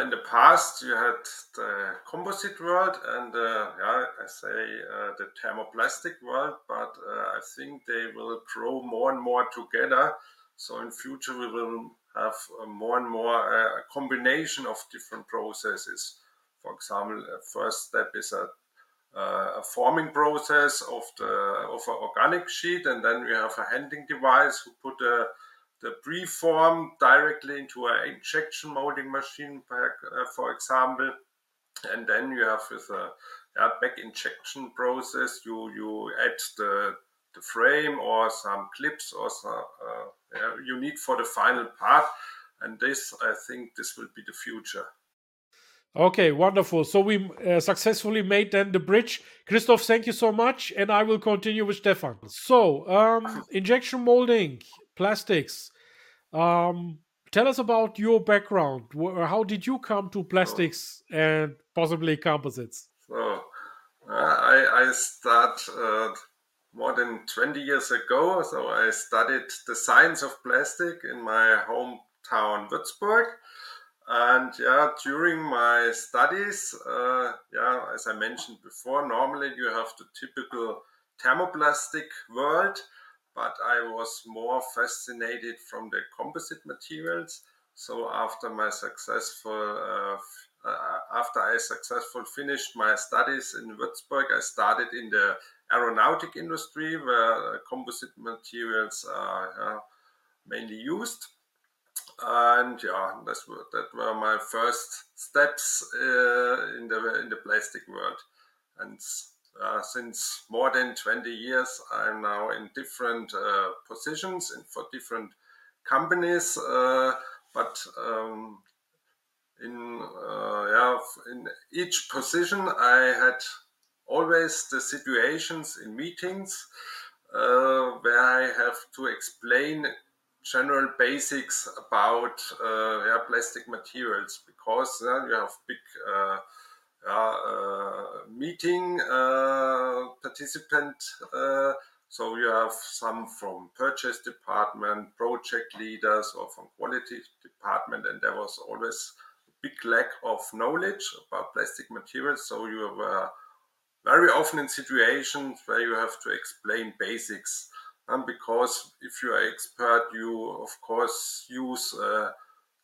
in the past, you had the composite world and uh, yeah, I say uh, the thermoplastic world, but uh, I think they will grow more and more together. So in future, we will have more and more a combination of different processes. For example, a first step is a uh, a forming process of the of an organic sheet, and then we have a handling device who put a the preform directly into an injection molding machine, uh, for example, and then you have with a yeah, back injection process, you you add the the frame or some clips or some, uh, yeah, you need for the final part, and this I think this will be the future. Okay, wonderful. So we uh, successfully made then the bridge. Christoph, thank you so much, and I will continue with Stefan. So, um, [LAUGHS] injection molding, plastics. Um, tell us about your background. How did you come to plastics and possibly composites? So, uh, I, I start uh, more than 20 years ago. So I studied the science of plastic in my hometown Würzburg. And yeah, during my studies, uh, yeah, as I mentioned before, normally you have the typical thermoplastic world but I was more fascinated from the composite materials. So after my successful, uh, uh, after I successfully finished my studies in Würzburg, I started in the aeronautic industry where composite materials are uh, mainly used. And yeah, that's, that were my first steps uh, in the in the plastic world. And uh, since more than 20 years, I'm now in different uh, positions and for different companies. Uh, but um, in uh, yeah, in each position, I had always the situations in meetings uh, where I have to explain general basics about uh, yeah, plastic materials because you have big uh, meeting uh, participant. Uh, so you have some from purchase department, project leaders, or from quality department, and there was always a big lack of knowledge about plastic materials. So you were very often in situations where you have to explain basics. And because if you are expert, you of course use uh,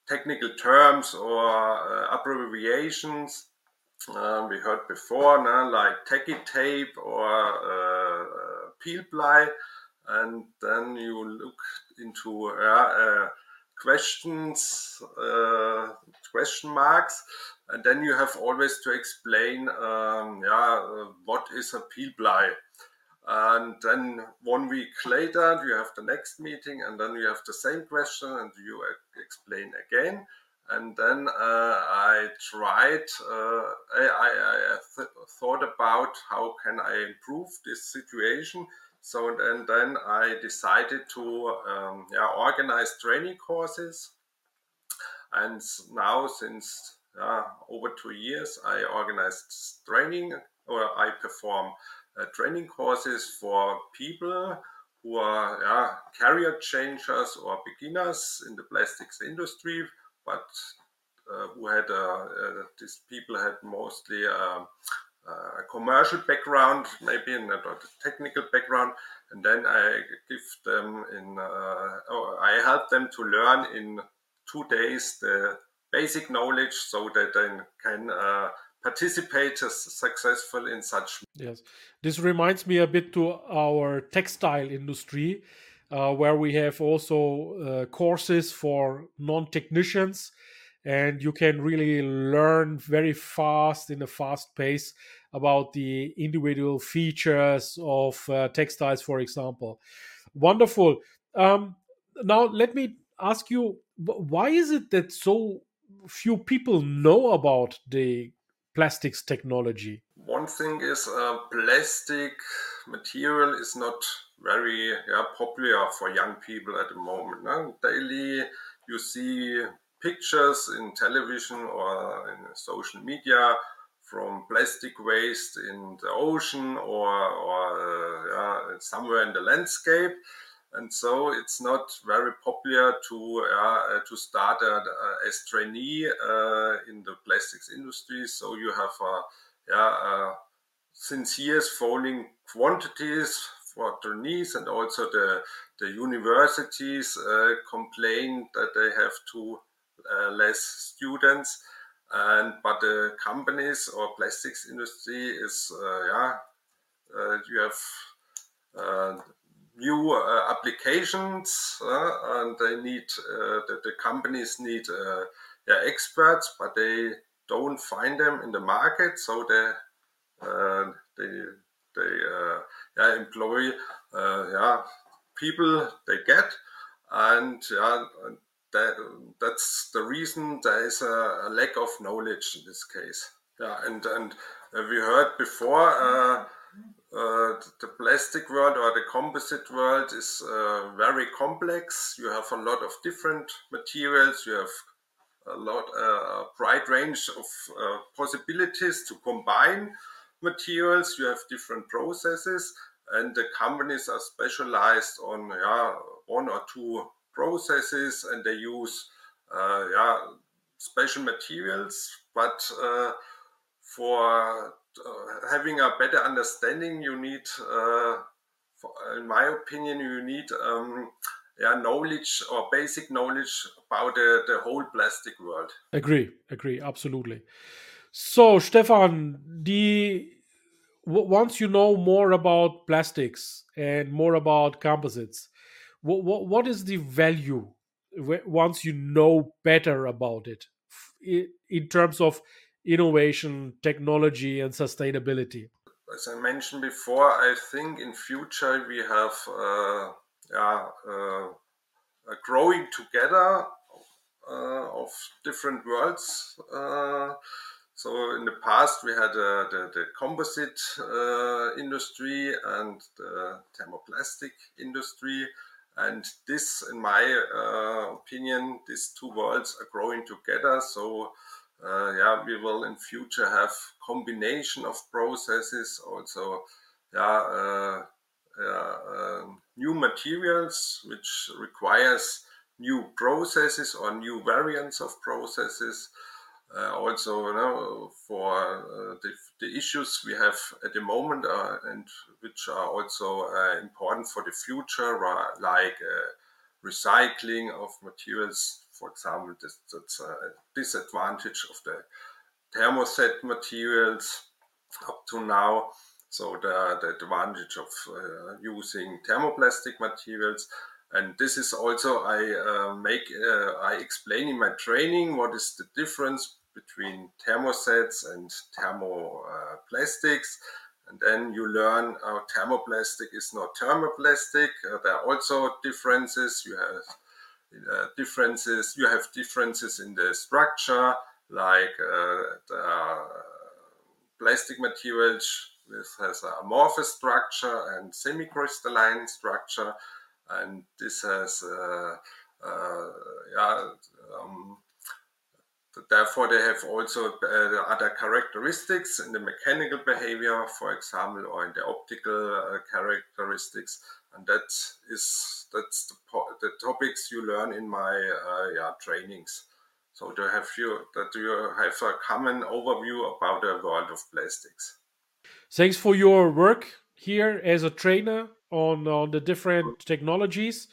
technical terms or uh, abbreviations. Uh, we heard before, no? like tacky tape or uh, uh, peel ply, and then you look into uh, questions, question marks, and then you have always to explain, um, yeah, what is a peel ply and then one week later, you have the next meeting, and then you have the same question, and you explain again. And then uh, I tried, uh, I, I, th- thought about how can I improve this situation. So and then I decided to um, yeah, organize training courses. And now, since uh, over two years, I organized training or I perform uh, training courses for people who are career changers or beginners in the plastics industry, but uh, who had uh, uh these people had mostly uh, uh, a commercial background, maybe not a technical background, and then I give them in, oh, I help them to learn in two days the basic knowledge so that they can participate successful in such. Yes, this reminds me a bit to our textile industry, uh, where we have also uh, courses for non-technicians, and you can really learn very fast in a fast pace about the individual features of uh, textiles, for example. Wonderful. Um, now, let me ask you, why is it that so few people know about the plastics technology? One thing is uh, plastic material is not very yeah, popular for young people at the moment. No? Daily you see pictures in television or in social media from plastic waste in the ocean or, or uh, yeah, somewhere in the landscape and so it's not very popular to uh, to start a, as trainee uh, in the plastics industry. So you have uh, yeah uh, since years falling quantities for trainees, and also the the universities uh, complain that they have uh, less students. And but the companies or plastics industry is yeah you have new uh, applications uh, and they need uh, the, the, companies need yeah, experts but they don't find them in the market. So they they they yeah, employ yeah people they get and yeah that that's the reason there is a, lack of knowledge in this case. Yeah and and uh, we heard before uh, uh, the plastic world or the composite world is uh, very complex. You have a lot of different materials. You have a lot, uh, a bright range of uh, possibilities to combine materials. You have different processes, and the companies are specialized on yeah, one or two processes, and they use uh, yeah, special materials. But for uh, having a better understanding, you need, uh, for, in my opinion, you need um, yeah, knowledge or basic knowledge about the, the whole plastic world. Agree, agree, absolutely. So, Stefan, the once you know more about plastics and more about composites, what is the value once you know better about it in terms of innovation, technology, and sustainability? As I mentioned before, I think in future we have uh, yeah, uh, a growing together uh, of different worlds. Uh, so in the past we had uh, the, the, composite uh, industry and the thermoplastic industry. And this, in my opinion, these two worlds are growing together. So yeah, we will in future have combination of processes, also yeah, uh, uh, new materials, which requires new processes or new variants of processes. Uh, also, you know, for uh, the, the, issues we have at the moment uh, and which are also uh, important for the future, like uh, recycling of materials. For example, this, that's a disadvantage of the thermoset materials up to now. So the, the advantage of uh, using thermoplastic materials. And this is also I uh, make uh, I explain in my training what is the difference between thermosets and thermoplastics. and then you learn uh, thermoplastic is not thermoplastic. Uh, there are also differences. You have uh, differences. You have differences in the structure, like the plastic materials this has an amorphous structure and semi-crystalline structure, and this has uh, uh, yeah. Um, therefore, they have also uh, other characteristics in the mechanical behavior, for example, or in the optical uh, characteristics, and that is that's the, the topics you learn in my uh, yeah trainings. So to have you that you have a common overview about the world of plastics. Thanks for your work here as a trainer on on the different technologies.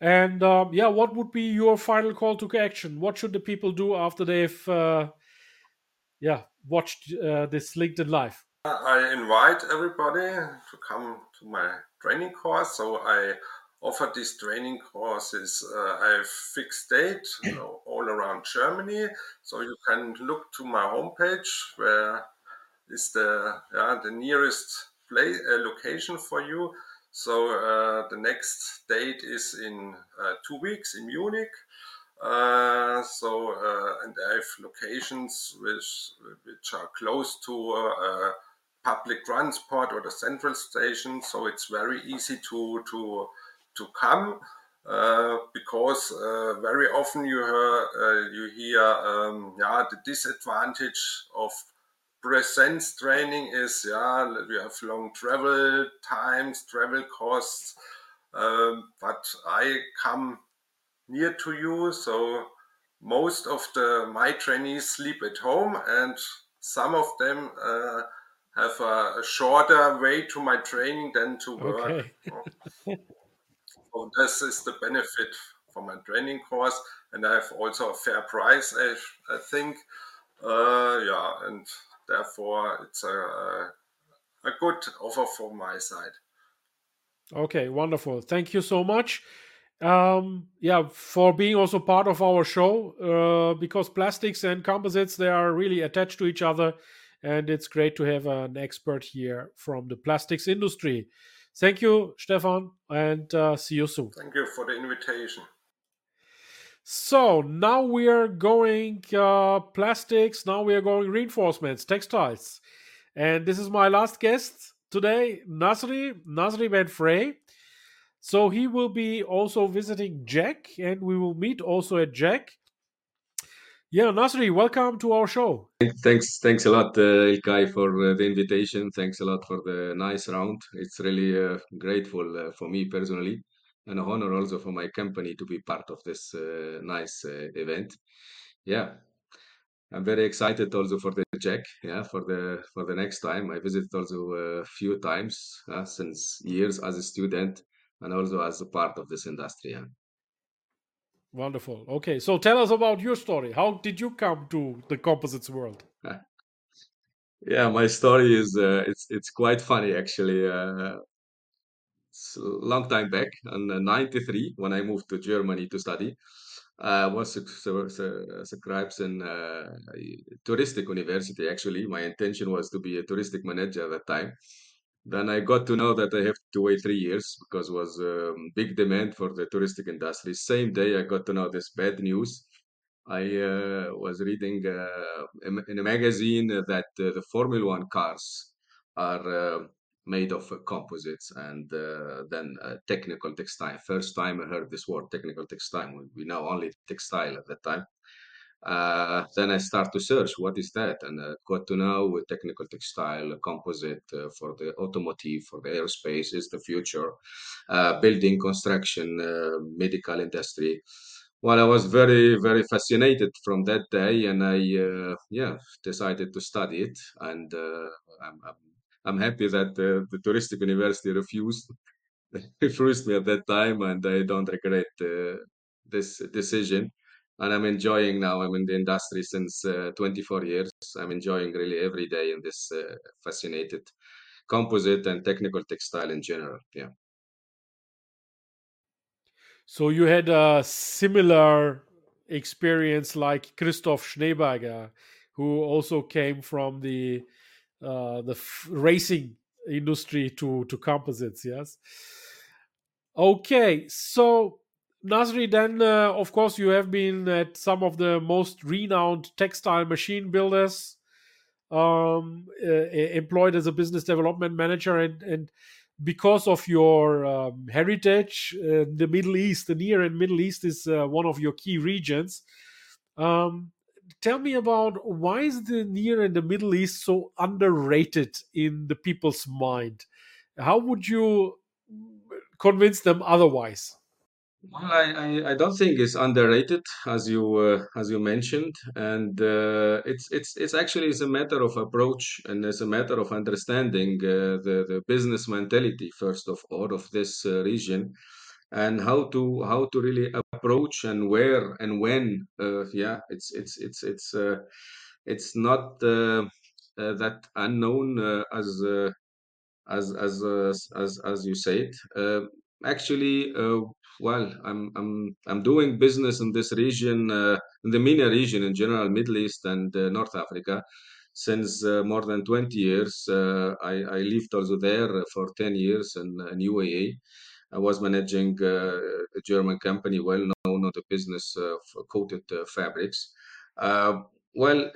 And um, yeah, what would be your final call to action? What should the people do after they've uh, yeah watched uh, this LinkedIn live? I invite everybody to come to my training course. So I offer these training courses. Uh, I have fixed date you know, all around Germany, so you can look to my homepage where is the yeah, the nearest place uh, location for you. So uh, the next date is in uh, two weeks in Munich. Uh, so uh, and I have locations which which are close to public transport or the central station. So it's very easy to to to come. because very often you hear you hear um, yeah the disadvantage of presence training is yeah we have long travel times travel costs um, but i come near to you so most of the my trainees sleep at home and some of them uh, have a, a, shorter way to my training than to work okay. so this is the benefit for my training course and i have also a fair price i, I think uh, yeah and therefore it's a, a good offer from my side. Okay, wonderful. Thank you so much. Um, yeah, for being also part of our show uh, because plastics and composites they are really attached to each other, and it's great to have an expert here from the plastics industry. Thank you, Stefan, and uh, see you soon. Thank you for the invitation. So now we are going uh, plastics. Now we are going reinforcements, textiles, and this is my last guest today, Nasri Nasri Ben Frey. So he will be also visiting JEC, and we will meet also at JEC. Yeah, Nasri, welcome to our show. Thanks, thanks a lot, uh, Ilkay, for uh, the invitation. Thanks a lot for the nice round. It's really uh, grateful uh, for me personally and an honor also for my company to be part of this uh, nice uh, event. Yeah, I'm very excited also for the JEC. Yeah, for the for the next time. I visited also a few times uh, since years as a student and also as a part of this industry. Yeah. Wonderful. Okay, so tell us about your story. How did you come to the composites world? [LAUGHS] yeah, my story is uh, it's it's quite funny actually. Uh, a long time back in 93 when I moved to Germany to study. I was subscribed in uh, touristic university. Actually, my intention was to be a touristic manager at that time. Then I got to know that I have to wait three years because was um, big demand for the touristic industry. Same day I got to know this bad news. I uh, was reading uh, in a magazine that uh, the Formula One cars are uh, made of composites and uh, then uh, technical textile. First time I heard this word, technical textile. We know only textile at that time. Uh, then I start to search what is that, and uh, got to know technical textile, composite uh, for the automotive, for the aerospace is the future, building, construction, medical industry. Well, I was very, very fascinated from that day, and I, yeah, decided to study it, and I'm, I'm I'm happy that the touristic university refused [LAUGHS] refused me at that time, and I don't regret this decision. And I'm enjoying now. I'm in the industry since 24 years. I'm enjoying really every day in this fascinated composite and technical textile in general. Yeah. So you had a similar experience like Christoph Schneeberger, who also came from the uh, the racing industry to to composites. Yes. Okay, so Nasri, then uh, of course you have been at some of the most renowned textile machine builders, um, uh, employed as a business development manager, and and because of your um, heritage, uh, the Middle East, the Near and Middle East is uh, one of your key regions. Um, tell me about why is the Near and the Middle East so underrated in the people's mind? How would you convince them otherwise? Well, I, I, I, don't think it's underrated, as you uh, as you mentioned, and uh, it's it's it's actually it's a matter of approach and it's a matter of understanding uh, the the business mentality first of all of this uh, region, and how to how to really approach and where and when. Uh, yeah, it's it's it's it's uh, it's not that unknown as as as as as you said. Actually well, I'm I'm I'm doing business in this region, uh, in the MENA region in general, Middle East and uh, North Africa, since uh, more than 20 years. Uh, I, I lived also there for 10 years in, in UAE. I was managing uh, a German company well known on the business of coated uh, fabrics. well,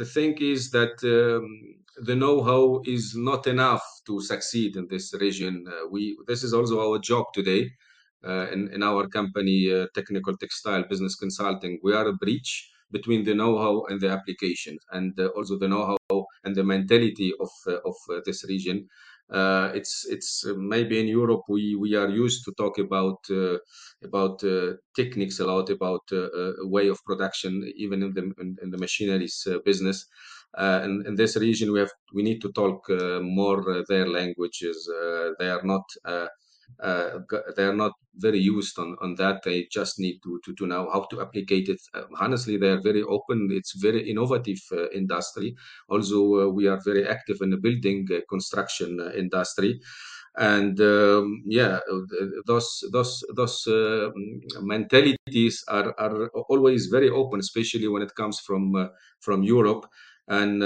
the thing is that um, the know-how is not enough to succeed in this region. we this is also our job today uh, in, in our company, uh, Technical Textile Business Consulting, we are a bridge between the know-how and the application, and uh, also the know-how and the mentality of of this region. Uh, it's it's uh, maybe in Europe we we are used to talk about uh, about techniques a lot about way of production even in the in, in the machineries business. In, in this region we have we need to talk more their languages. they are not uh, they are not very used on, on that. They just need to, to, to know how to applicate it. Uh, honestly, they are very open. It's very innovative uh, industry. Also, uh, we are very active in the building uh, construction uh, industry. And um, yeah, those those those mentalities are, are always very open, especially when it comes from from Europe. And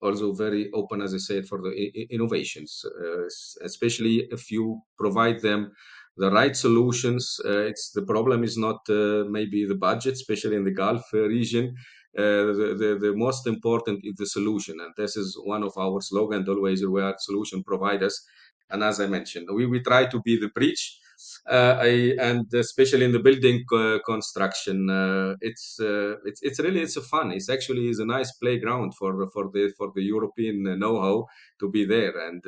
also very open, as I said, for the innovations, uh, especially if you provide them the right solutions. Uh, it's the problem is not uh, maybe the budget, especially in the Gulf region. The, the, the most important is the solution, and this is one of our slogans always: "We are solution providers." And as I mentioned, we, we try to be the bridge uh, I, and especially in the building uh, construction, uh, it's it's it's really it's a fun. It's actually is a nice playground for for the for the European know-how to be there, and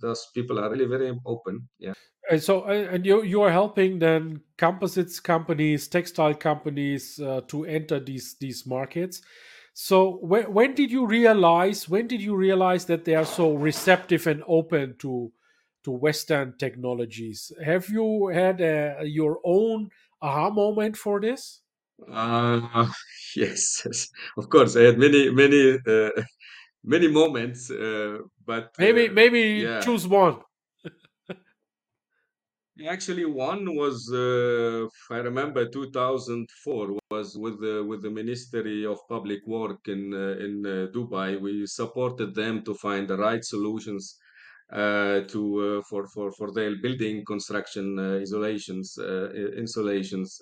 those people are really very open. Yeah. And so, and you you are helping then composites companies, textile companies uh, to enter these these markets. So when when did you realize when did you realize that they are so receptive and open to to Western technologies. Have you had a, your own aha moment for this? Uh, [LAUGHS] yes, yes, of course. I had many, many, uh, [LAUGHS] many moments, uh, but maybe, uh, maybe yeah. choose one. [LAUGHS] Actually, one was uh, I remember 2004 was with the with the Ministry of Public Work in uh, in Dubai. We supported them to find the right solutions uh, to uh, for for for their building construction uh, isolations insulations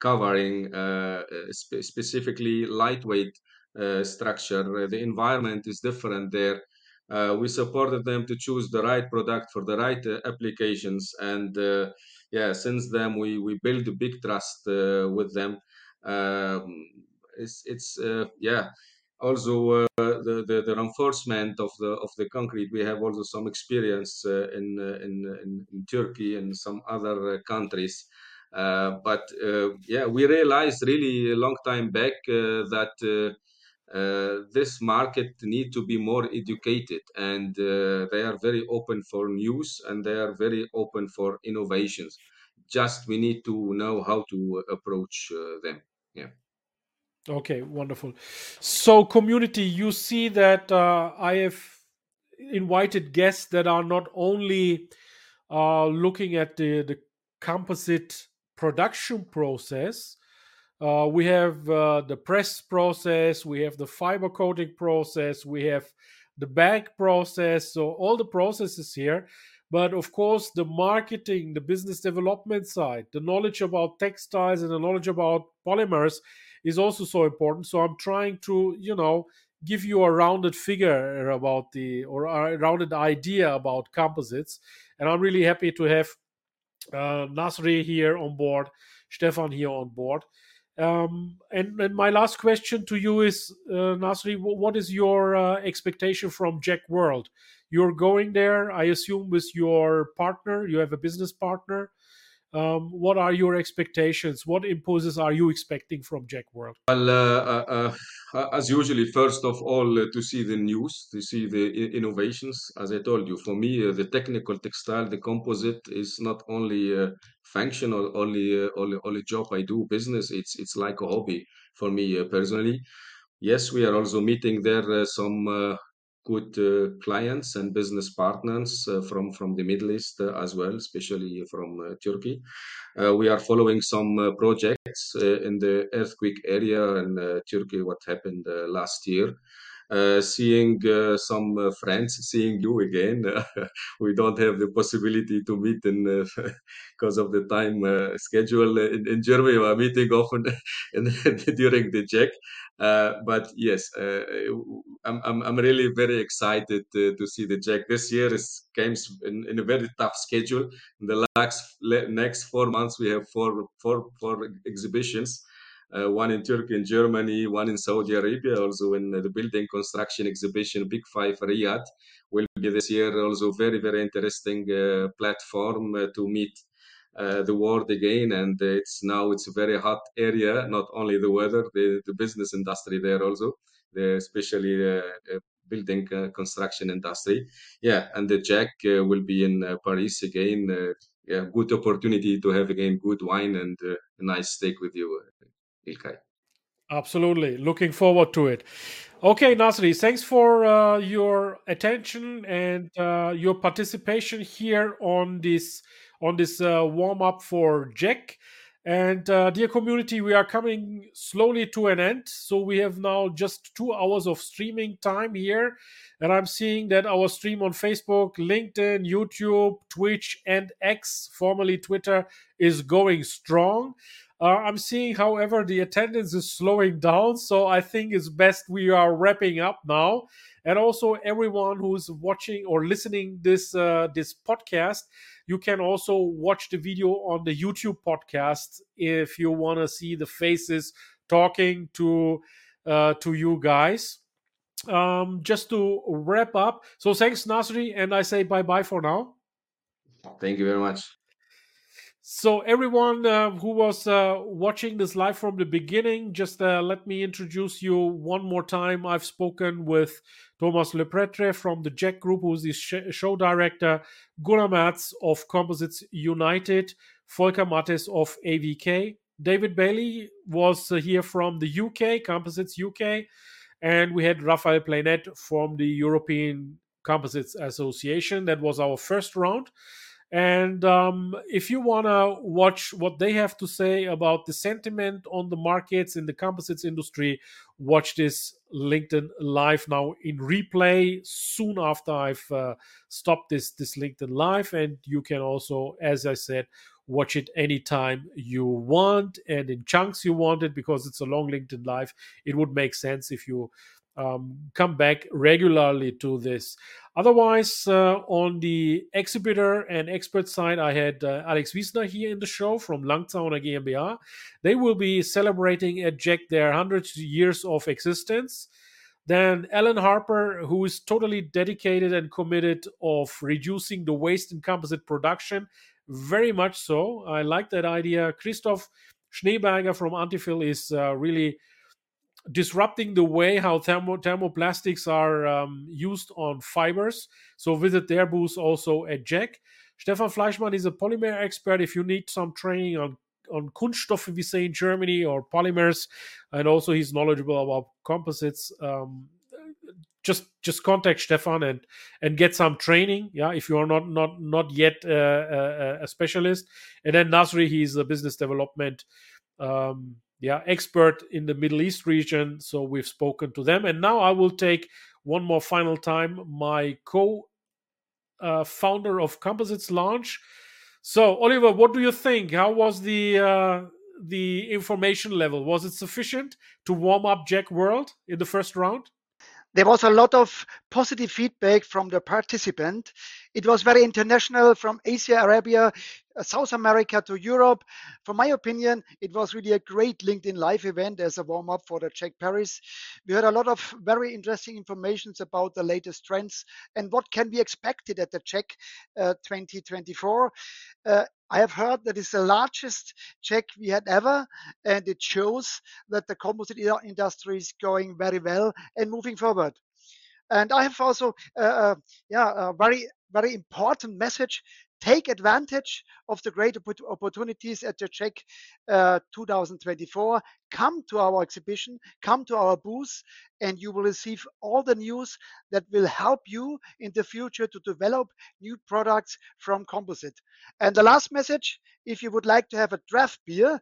covering spe specifically lightweight structure. The environment is different there. Uh, we supported them to choose the right product for the right uh, applications and uh, yeah since then we we build a big trust with them um, it's it's yeah also uh, the, the, the reinforcement of the of the concrete we have also some experience uh, in, uh, in, in, Turkey and some other countries. But yeah we realized really a long time back that uh, this market need to be more educated and uh, they are very open for news and they are very open for innovations. Just we need to know how to approach uh, them. Yeah Okay, wonderful. So, community, you see that uh, I have invited guests that are not only uh, looking at the, the composite production process. Uh, we have uh, the press process, we have the fiber coating process, we have the bag process. So, all the processes here. But of course, the marketing, the business development side, the knowledge about textiles, and the knowledge about polymers is also so important. So, I'm trying to, you know, give you a rounded figure about the or a rounded idea about composites. And i'm really happy to have uh, nasri here on board stefan here on board. Um, and, and my last question to you is uh, nasri what is your uh, expectation from JEC World? You're going there i assume with your partner. You have a business partner um, what are your expectations? What impulses are you expecting from JEC World? Well, uh, uh, uh, as usually, first of all, uh, to see the news, to see the innovations. As I told you, for me, uh, the technical textile, the composite is not only uh, functional, only, only only job I do business. It's it's like a hobby for me personally. Yes, we are also meeting there some good uh, clients and business partners uh, from from the Middle East uh, as well, especially from Turkey. We are following some projects in the earthquake area in Turkey. What happened last year? Uh, seeing uh, some uh, friends, seeing you again. [LAUGHS] we don't have the possibility to meet in [LAUGHS] because of the time schedule in, in Germany. We are meeting often [LAUGHS] in, during the JEC. Uh, but yes, uh, I'm, I'm, I'm really very excited to, to see the JEC. This year is games in, in a very tough schedule. In the next next four months, we have four four four exhibitions. Uh, one in Turkey and Germany, one in Saudi Arabia, also in the building construction exhibition, Big Five Riyadh will be this year. Also, very very interesting uh, platform uh, to meet uh, the world again and it's now it's a very hot area not only the weather the, the business industry there also the especially uh, uh, building uh, construction industry yeah and the JEC uh, will be in paris again yeah good opportunity to have again good wine and a nice steak with you ilkay Absolutely. Looking forward to it. Okay, Nasri, thanks for uh, your attention and uh, your participation here on this on this uh, warm up for JEC. And uh, dear community, we are coming slowly to an end. So we have now just two hours of streaming time here. And I'm seeing that our stream on Facebook, LinkedIn, YouTube, Twitch, and X, formerly Twitter, is going strong. Uh, I'm seeing, however, the attendance is slowing down. So I think it's best we are wrapping up now. And also, everyone who's watching or listening this uh, this podcast, you can also watch the video on the YouTube podcast if you want to see the faces talking to uh, to you guys. Um, just to wrap up, so thanks, Nasri, and I say bye bye for now. thank you very much So, everyone uh, who was uh, watching this live from the beginning, just uh, let me introduce you one more time. I've spoken with Thomas Lepretre from the JEC Group, who's the sh- show director, Gunnar Merz of Composites United, Volker Mathes of AVK. David Bailey was uh, here from the UK, Composites UK, and we had Raphael Pleynet from the European Composites Association. That was our first round. And um, if you want to watch what they have to say about the sentiment on the markets in the composites industry, watch this LinkedIn live now in replay soon after I've uh, stopped this this LinkedIn live. And you can also, as I said, watch it anytime you want and in chunks you want it because it's a long LinkedIn live. It would make sense if you um, come back regularly to this. Otherwise, uh, on the exhibitor and expert side, I had uh, Alex Wiesner here in the show from Langzauner GmbH. They will be celebrating at JEC their 100 years of existence. Then Alan Harper, who is totally dedicated and committed of reducing the waste in composite production, very much so. I like that idea. Christoph Schneeberger from Antifil is uh, really disrupting the way how thermo, thermoplastics are um, used on fibers. So visit their booth also at JEC. Stefan Fleischmann is a polymer expert. If you need some training on on Kunststoffe, we say in Germany, or polymers, and also he's knowledgeable about composites. Um, just just contact Stefan and and get some training. Yeah, if you are not not not yet uh, a, a, specialist, and then Nasri, he's a business development. Um, yeah, expert in the Middle East region. So we've spoken to them, and now I will take one more final time my co uh, founder of Composites launch. So Oliver, what do you think? How was the uh, the information level? Was it sufficient to warm up JEC World in the first round? there was a lot of positive feedback from the participant. It was very international from Asia, Arabia, uh, South America to Europe. From my opinion, it was really a great LinkedIn Live event as a warm up for the JEC Paris. We heard a lot of very interesting information about the latest trends and what can be expected at the JEC uh, 2024. Uh, I have heard that it's the largest JEC we had ever, and it shows that the composite industry is going very well and moving forward. And I have also, uh, uh yeah, a very very important message. Take advantage of the great opportunities at the JEC uh, 2024. Come to our exhibition, come to our booth, and you will receive all the news that will help you in the future to develop new products from composite. And the last message if you would like to have a draft beer,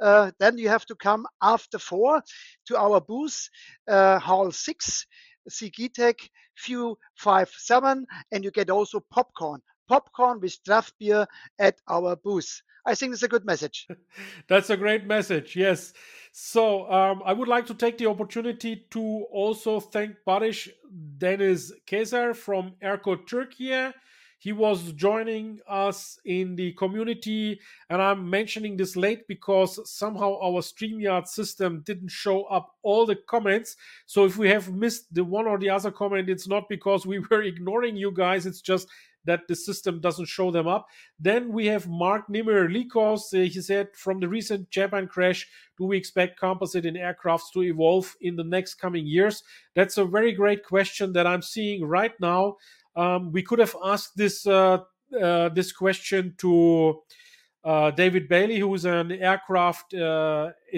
uh, then you have to come after four to our booth, uh, Hall 6 Sigitec Few five seven, and you get also popcorn. Popcorn with draft beer at our booth. I think it's a good message. [LAUGHS] That's a great message, yes. So um, I would like to take the opportunity to also thank Barış Deniz Kesar from Erko Turkey he was joining us in the community, and I'm mentioning this late because somehow our StreamYard system didn't show up all the comments. So if we have missed the one or the other comment, it's not because we [LAUGHS] were ignoring you guys, it's just that the system doesn't show them up. Then we have Mark Nimmer Likos. Uh, he said, from the recent Japan crash, do we expect composite in aircrafts to evolve in the next coming years? That's a very great question that I'm seeing right now. Um, we could have asked this uh, uh, this question to uh, David Bailey, who is an aircraft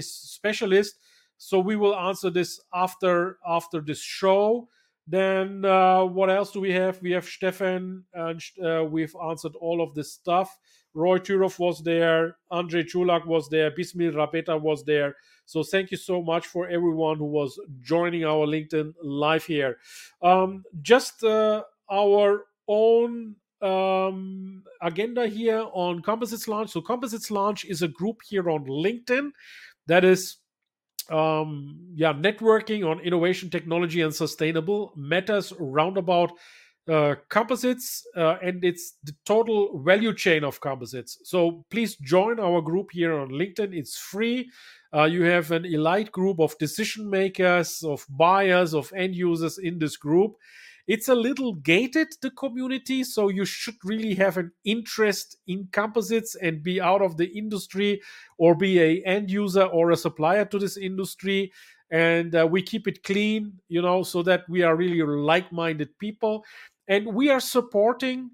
specialist. So we will answer this after after this show. Then uh, what else do we have? We have Stefan, and uh, we've answered all of this stuff. Roy Turov was there, Andrei Czulak was there, Bismil Rabeta was there. So thank you so much for everyone who was joining our LinkedIn live here. Um, just uh, our own um, agenda here on Composites Lounge. So Composites Lounge is a group here on LinkedIn that is um, yeah, networking on innovation, technology, and sustainable matters roundabout uh, composites, uh, and it's the total value chain of composites. So please join our group here on LinkedIn. It's free. Uh, you have an elite group of decision makers, of buyers, of end users in this group. It's a little gated, the community, so you should really have an interest in composites and be out of the industry or be a end user or a supplier to this industry. And uh, we keep it clean, you know, so that we are really like-minded people. And we are supporting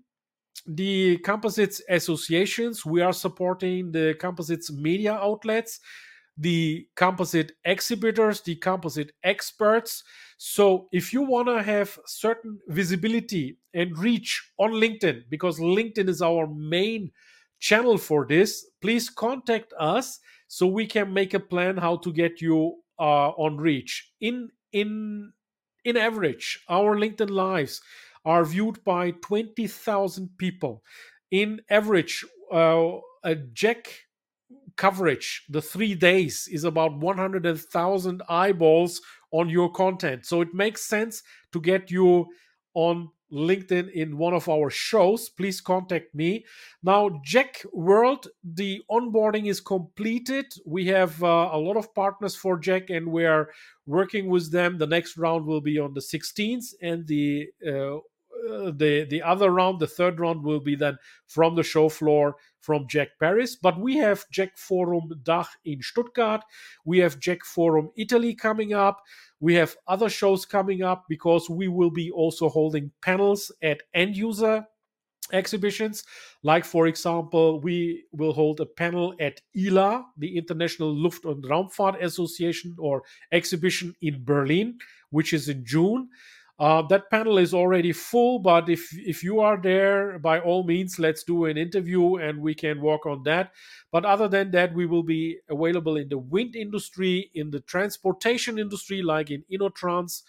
the composites associations we are supporting the composites media outlets the composite exhibitors, the composite experts. So if you want to have certain visibility and reach on LinkedIn, because LinkedIn is our main channel for this, please contact us so we can make a plan how to get you uh, on reach. In in in average, our LinkedIn lives are viewed by 20,000 people. In average, uh, a JEC coverage, the three days, is about 100,000 eyeballs on your content. So it makes sense to get you on LinkedIn in one of our shows. Please contact me. Now, JEC World, the onboarding is completed. We have uh, a lot of partners for JEC and we are working with them. The next round will be on the 16th and the uh, uh, the the other round, the third round, will be then from the show floor from JEC Paris. But we have JEC Forum Dach in Stuttgart. We have JEC Forum Italy coming up. We have other shows coming up because we will be also holding panels at end user exhibitions. Like, for example, we will hold a panel at ILA, the International Luft- und Raumfahrt Association or exhibition in Berlin, which is in June. Uh, that panel is already full, but if if you are there, by all means, let's do an interview and we can work on that. But other than that, we will be available in the wind industry, in the transportation industry, like in InnoTrans,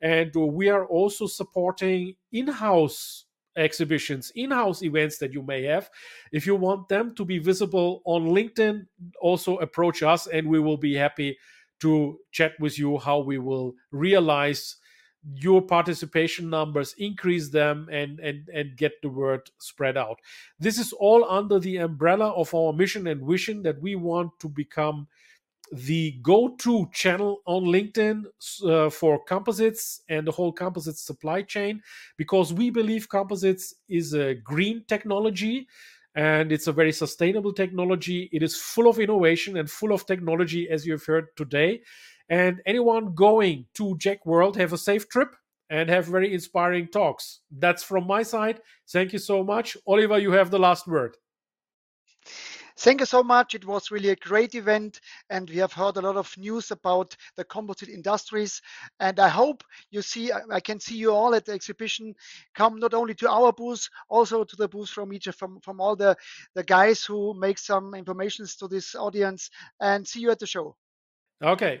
and we are also supporting in-house exhibitions, in-house events that you may have. If you want them to be visible on LinkedIn, also approach us, and we will be happy to chat with you how we will realize your participation numbers increase them and and and get the word spread out. This is all under the umbrella of our mission and vision that we want to become the go-to channel on linkedin uh, for composites and the whole composites supply chain because we believe composites is a green technology and it's a very sustainable technology. It is full of innovation and full of technology as you've heard today and anyone going to JEC World, have a safe trip and have very inspiring talks. That's from my side. Thank you so much. Oliver, you have the last word. Thank you so much. It was really a great event, and we have heard a lot of news about the composite industries. And I hope you see, I can see you all at the exhibition. Come not only to our booth, also to the booth from each from from all the the guys who make some informations to this audience. And see you at the show. Okay,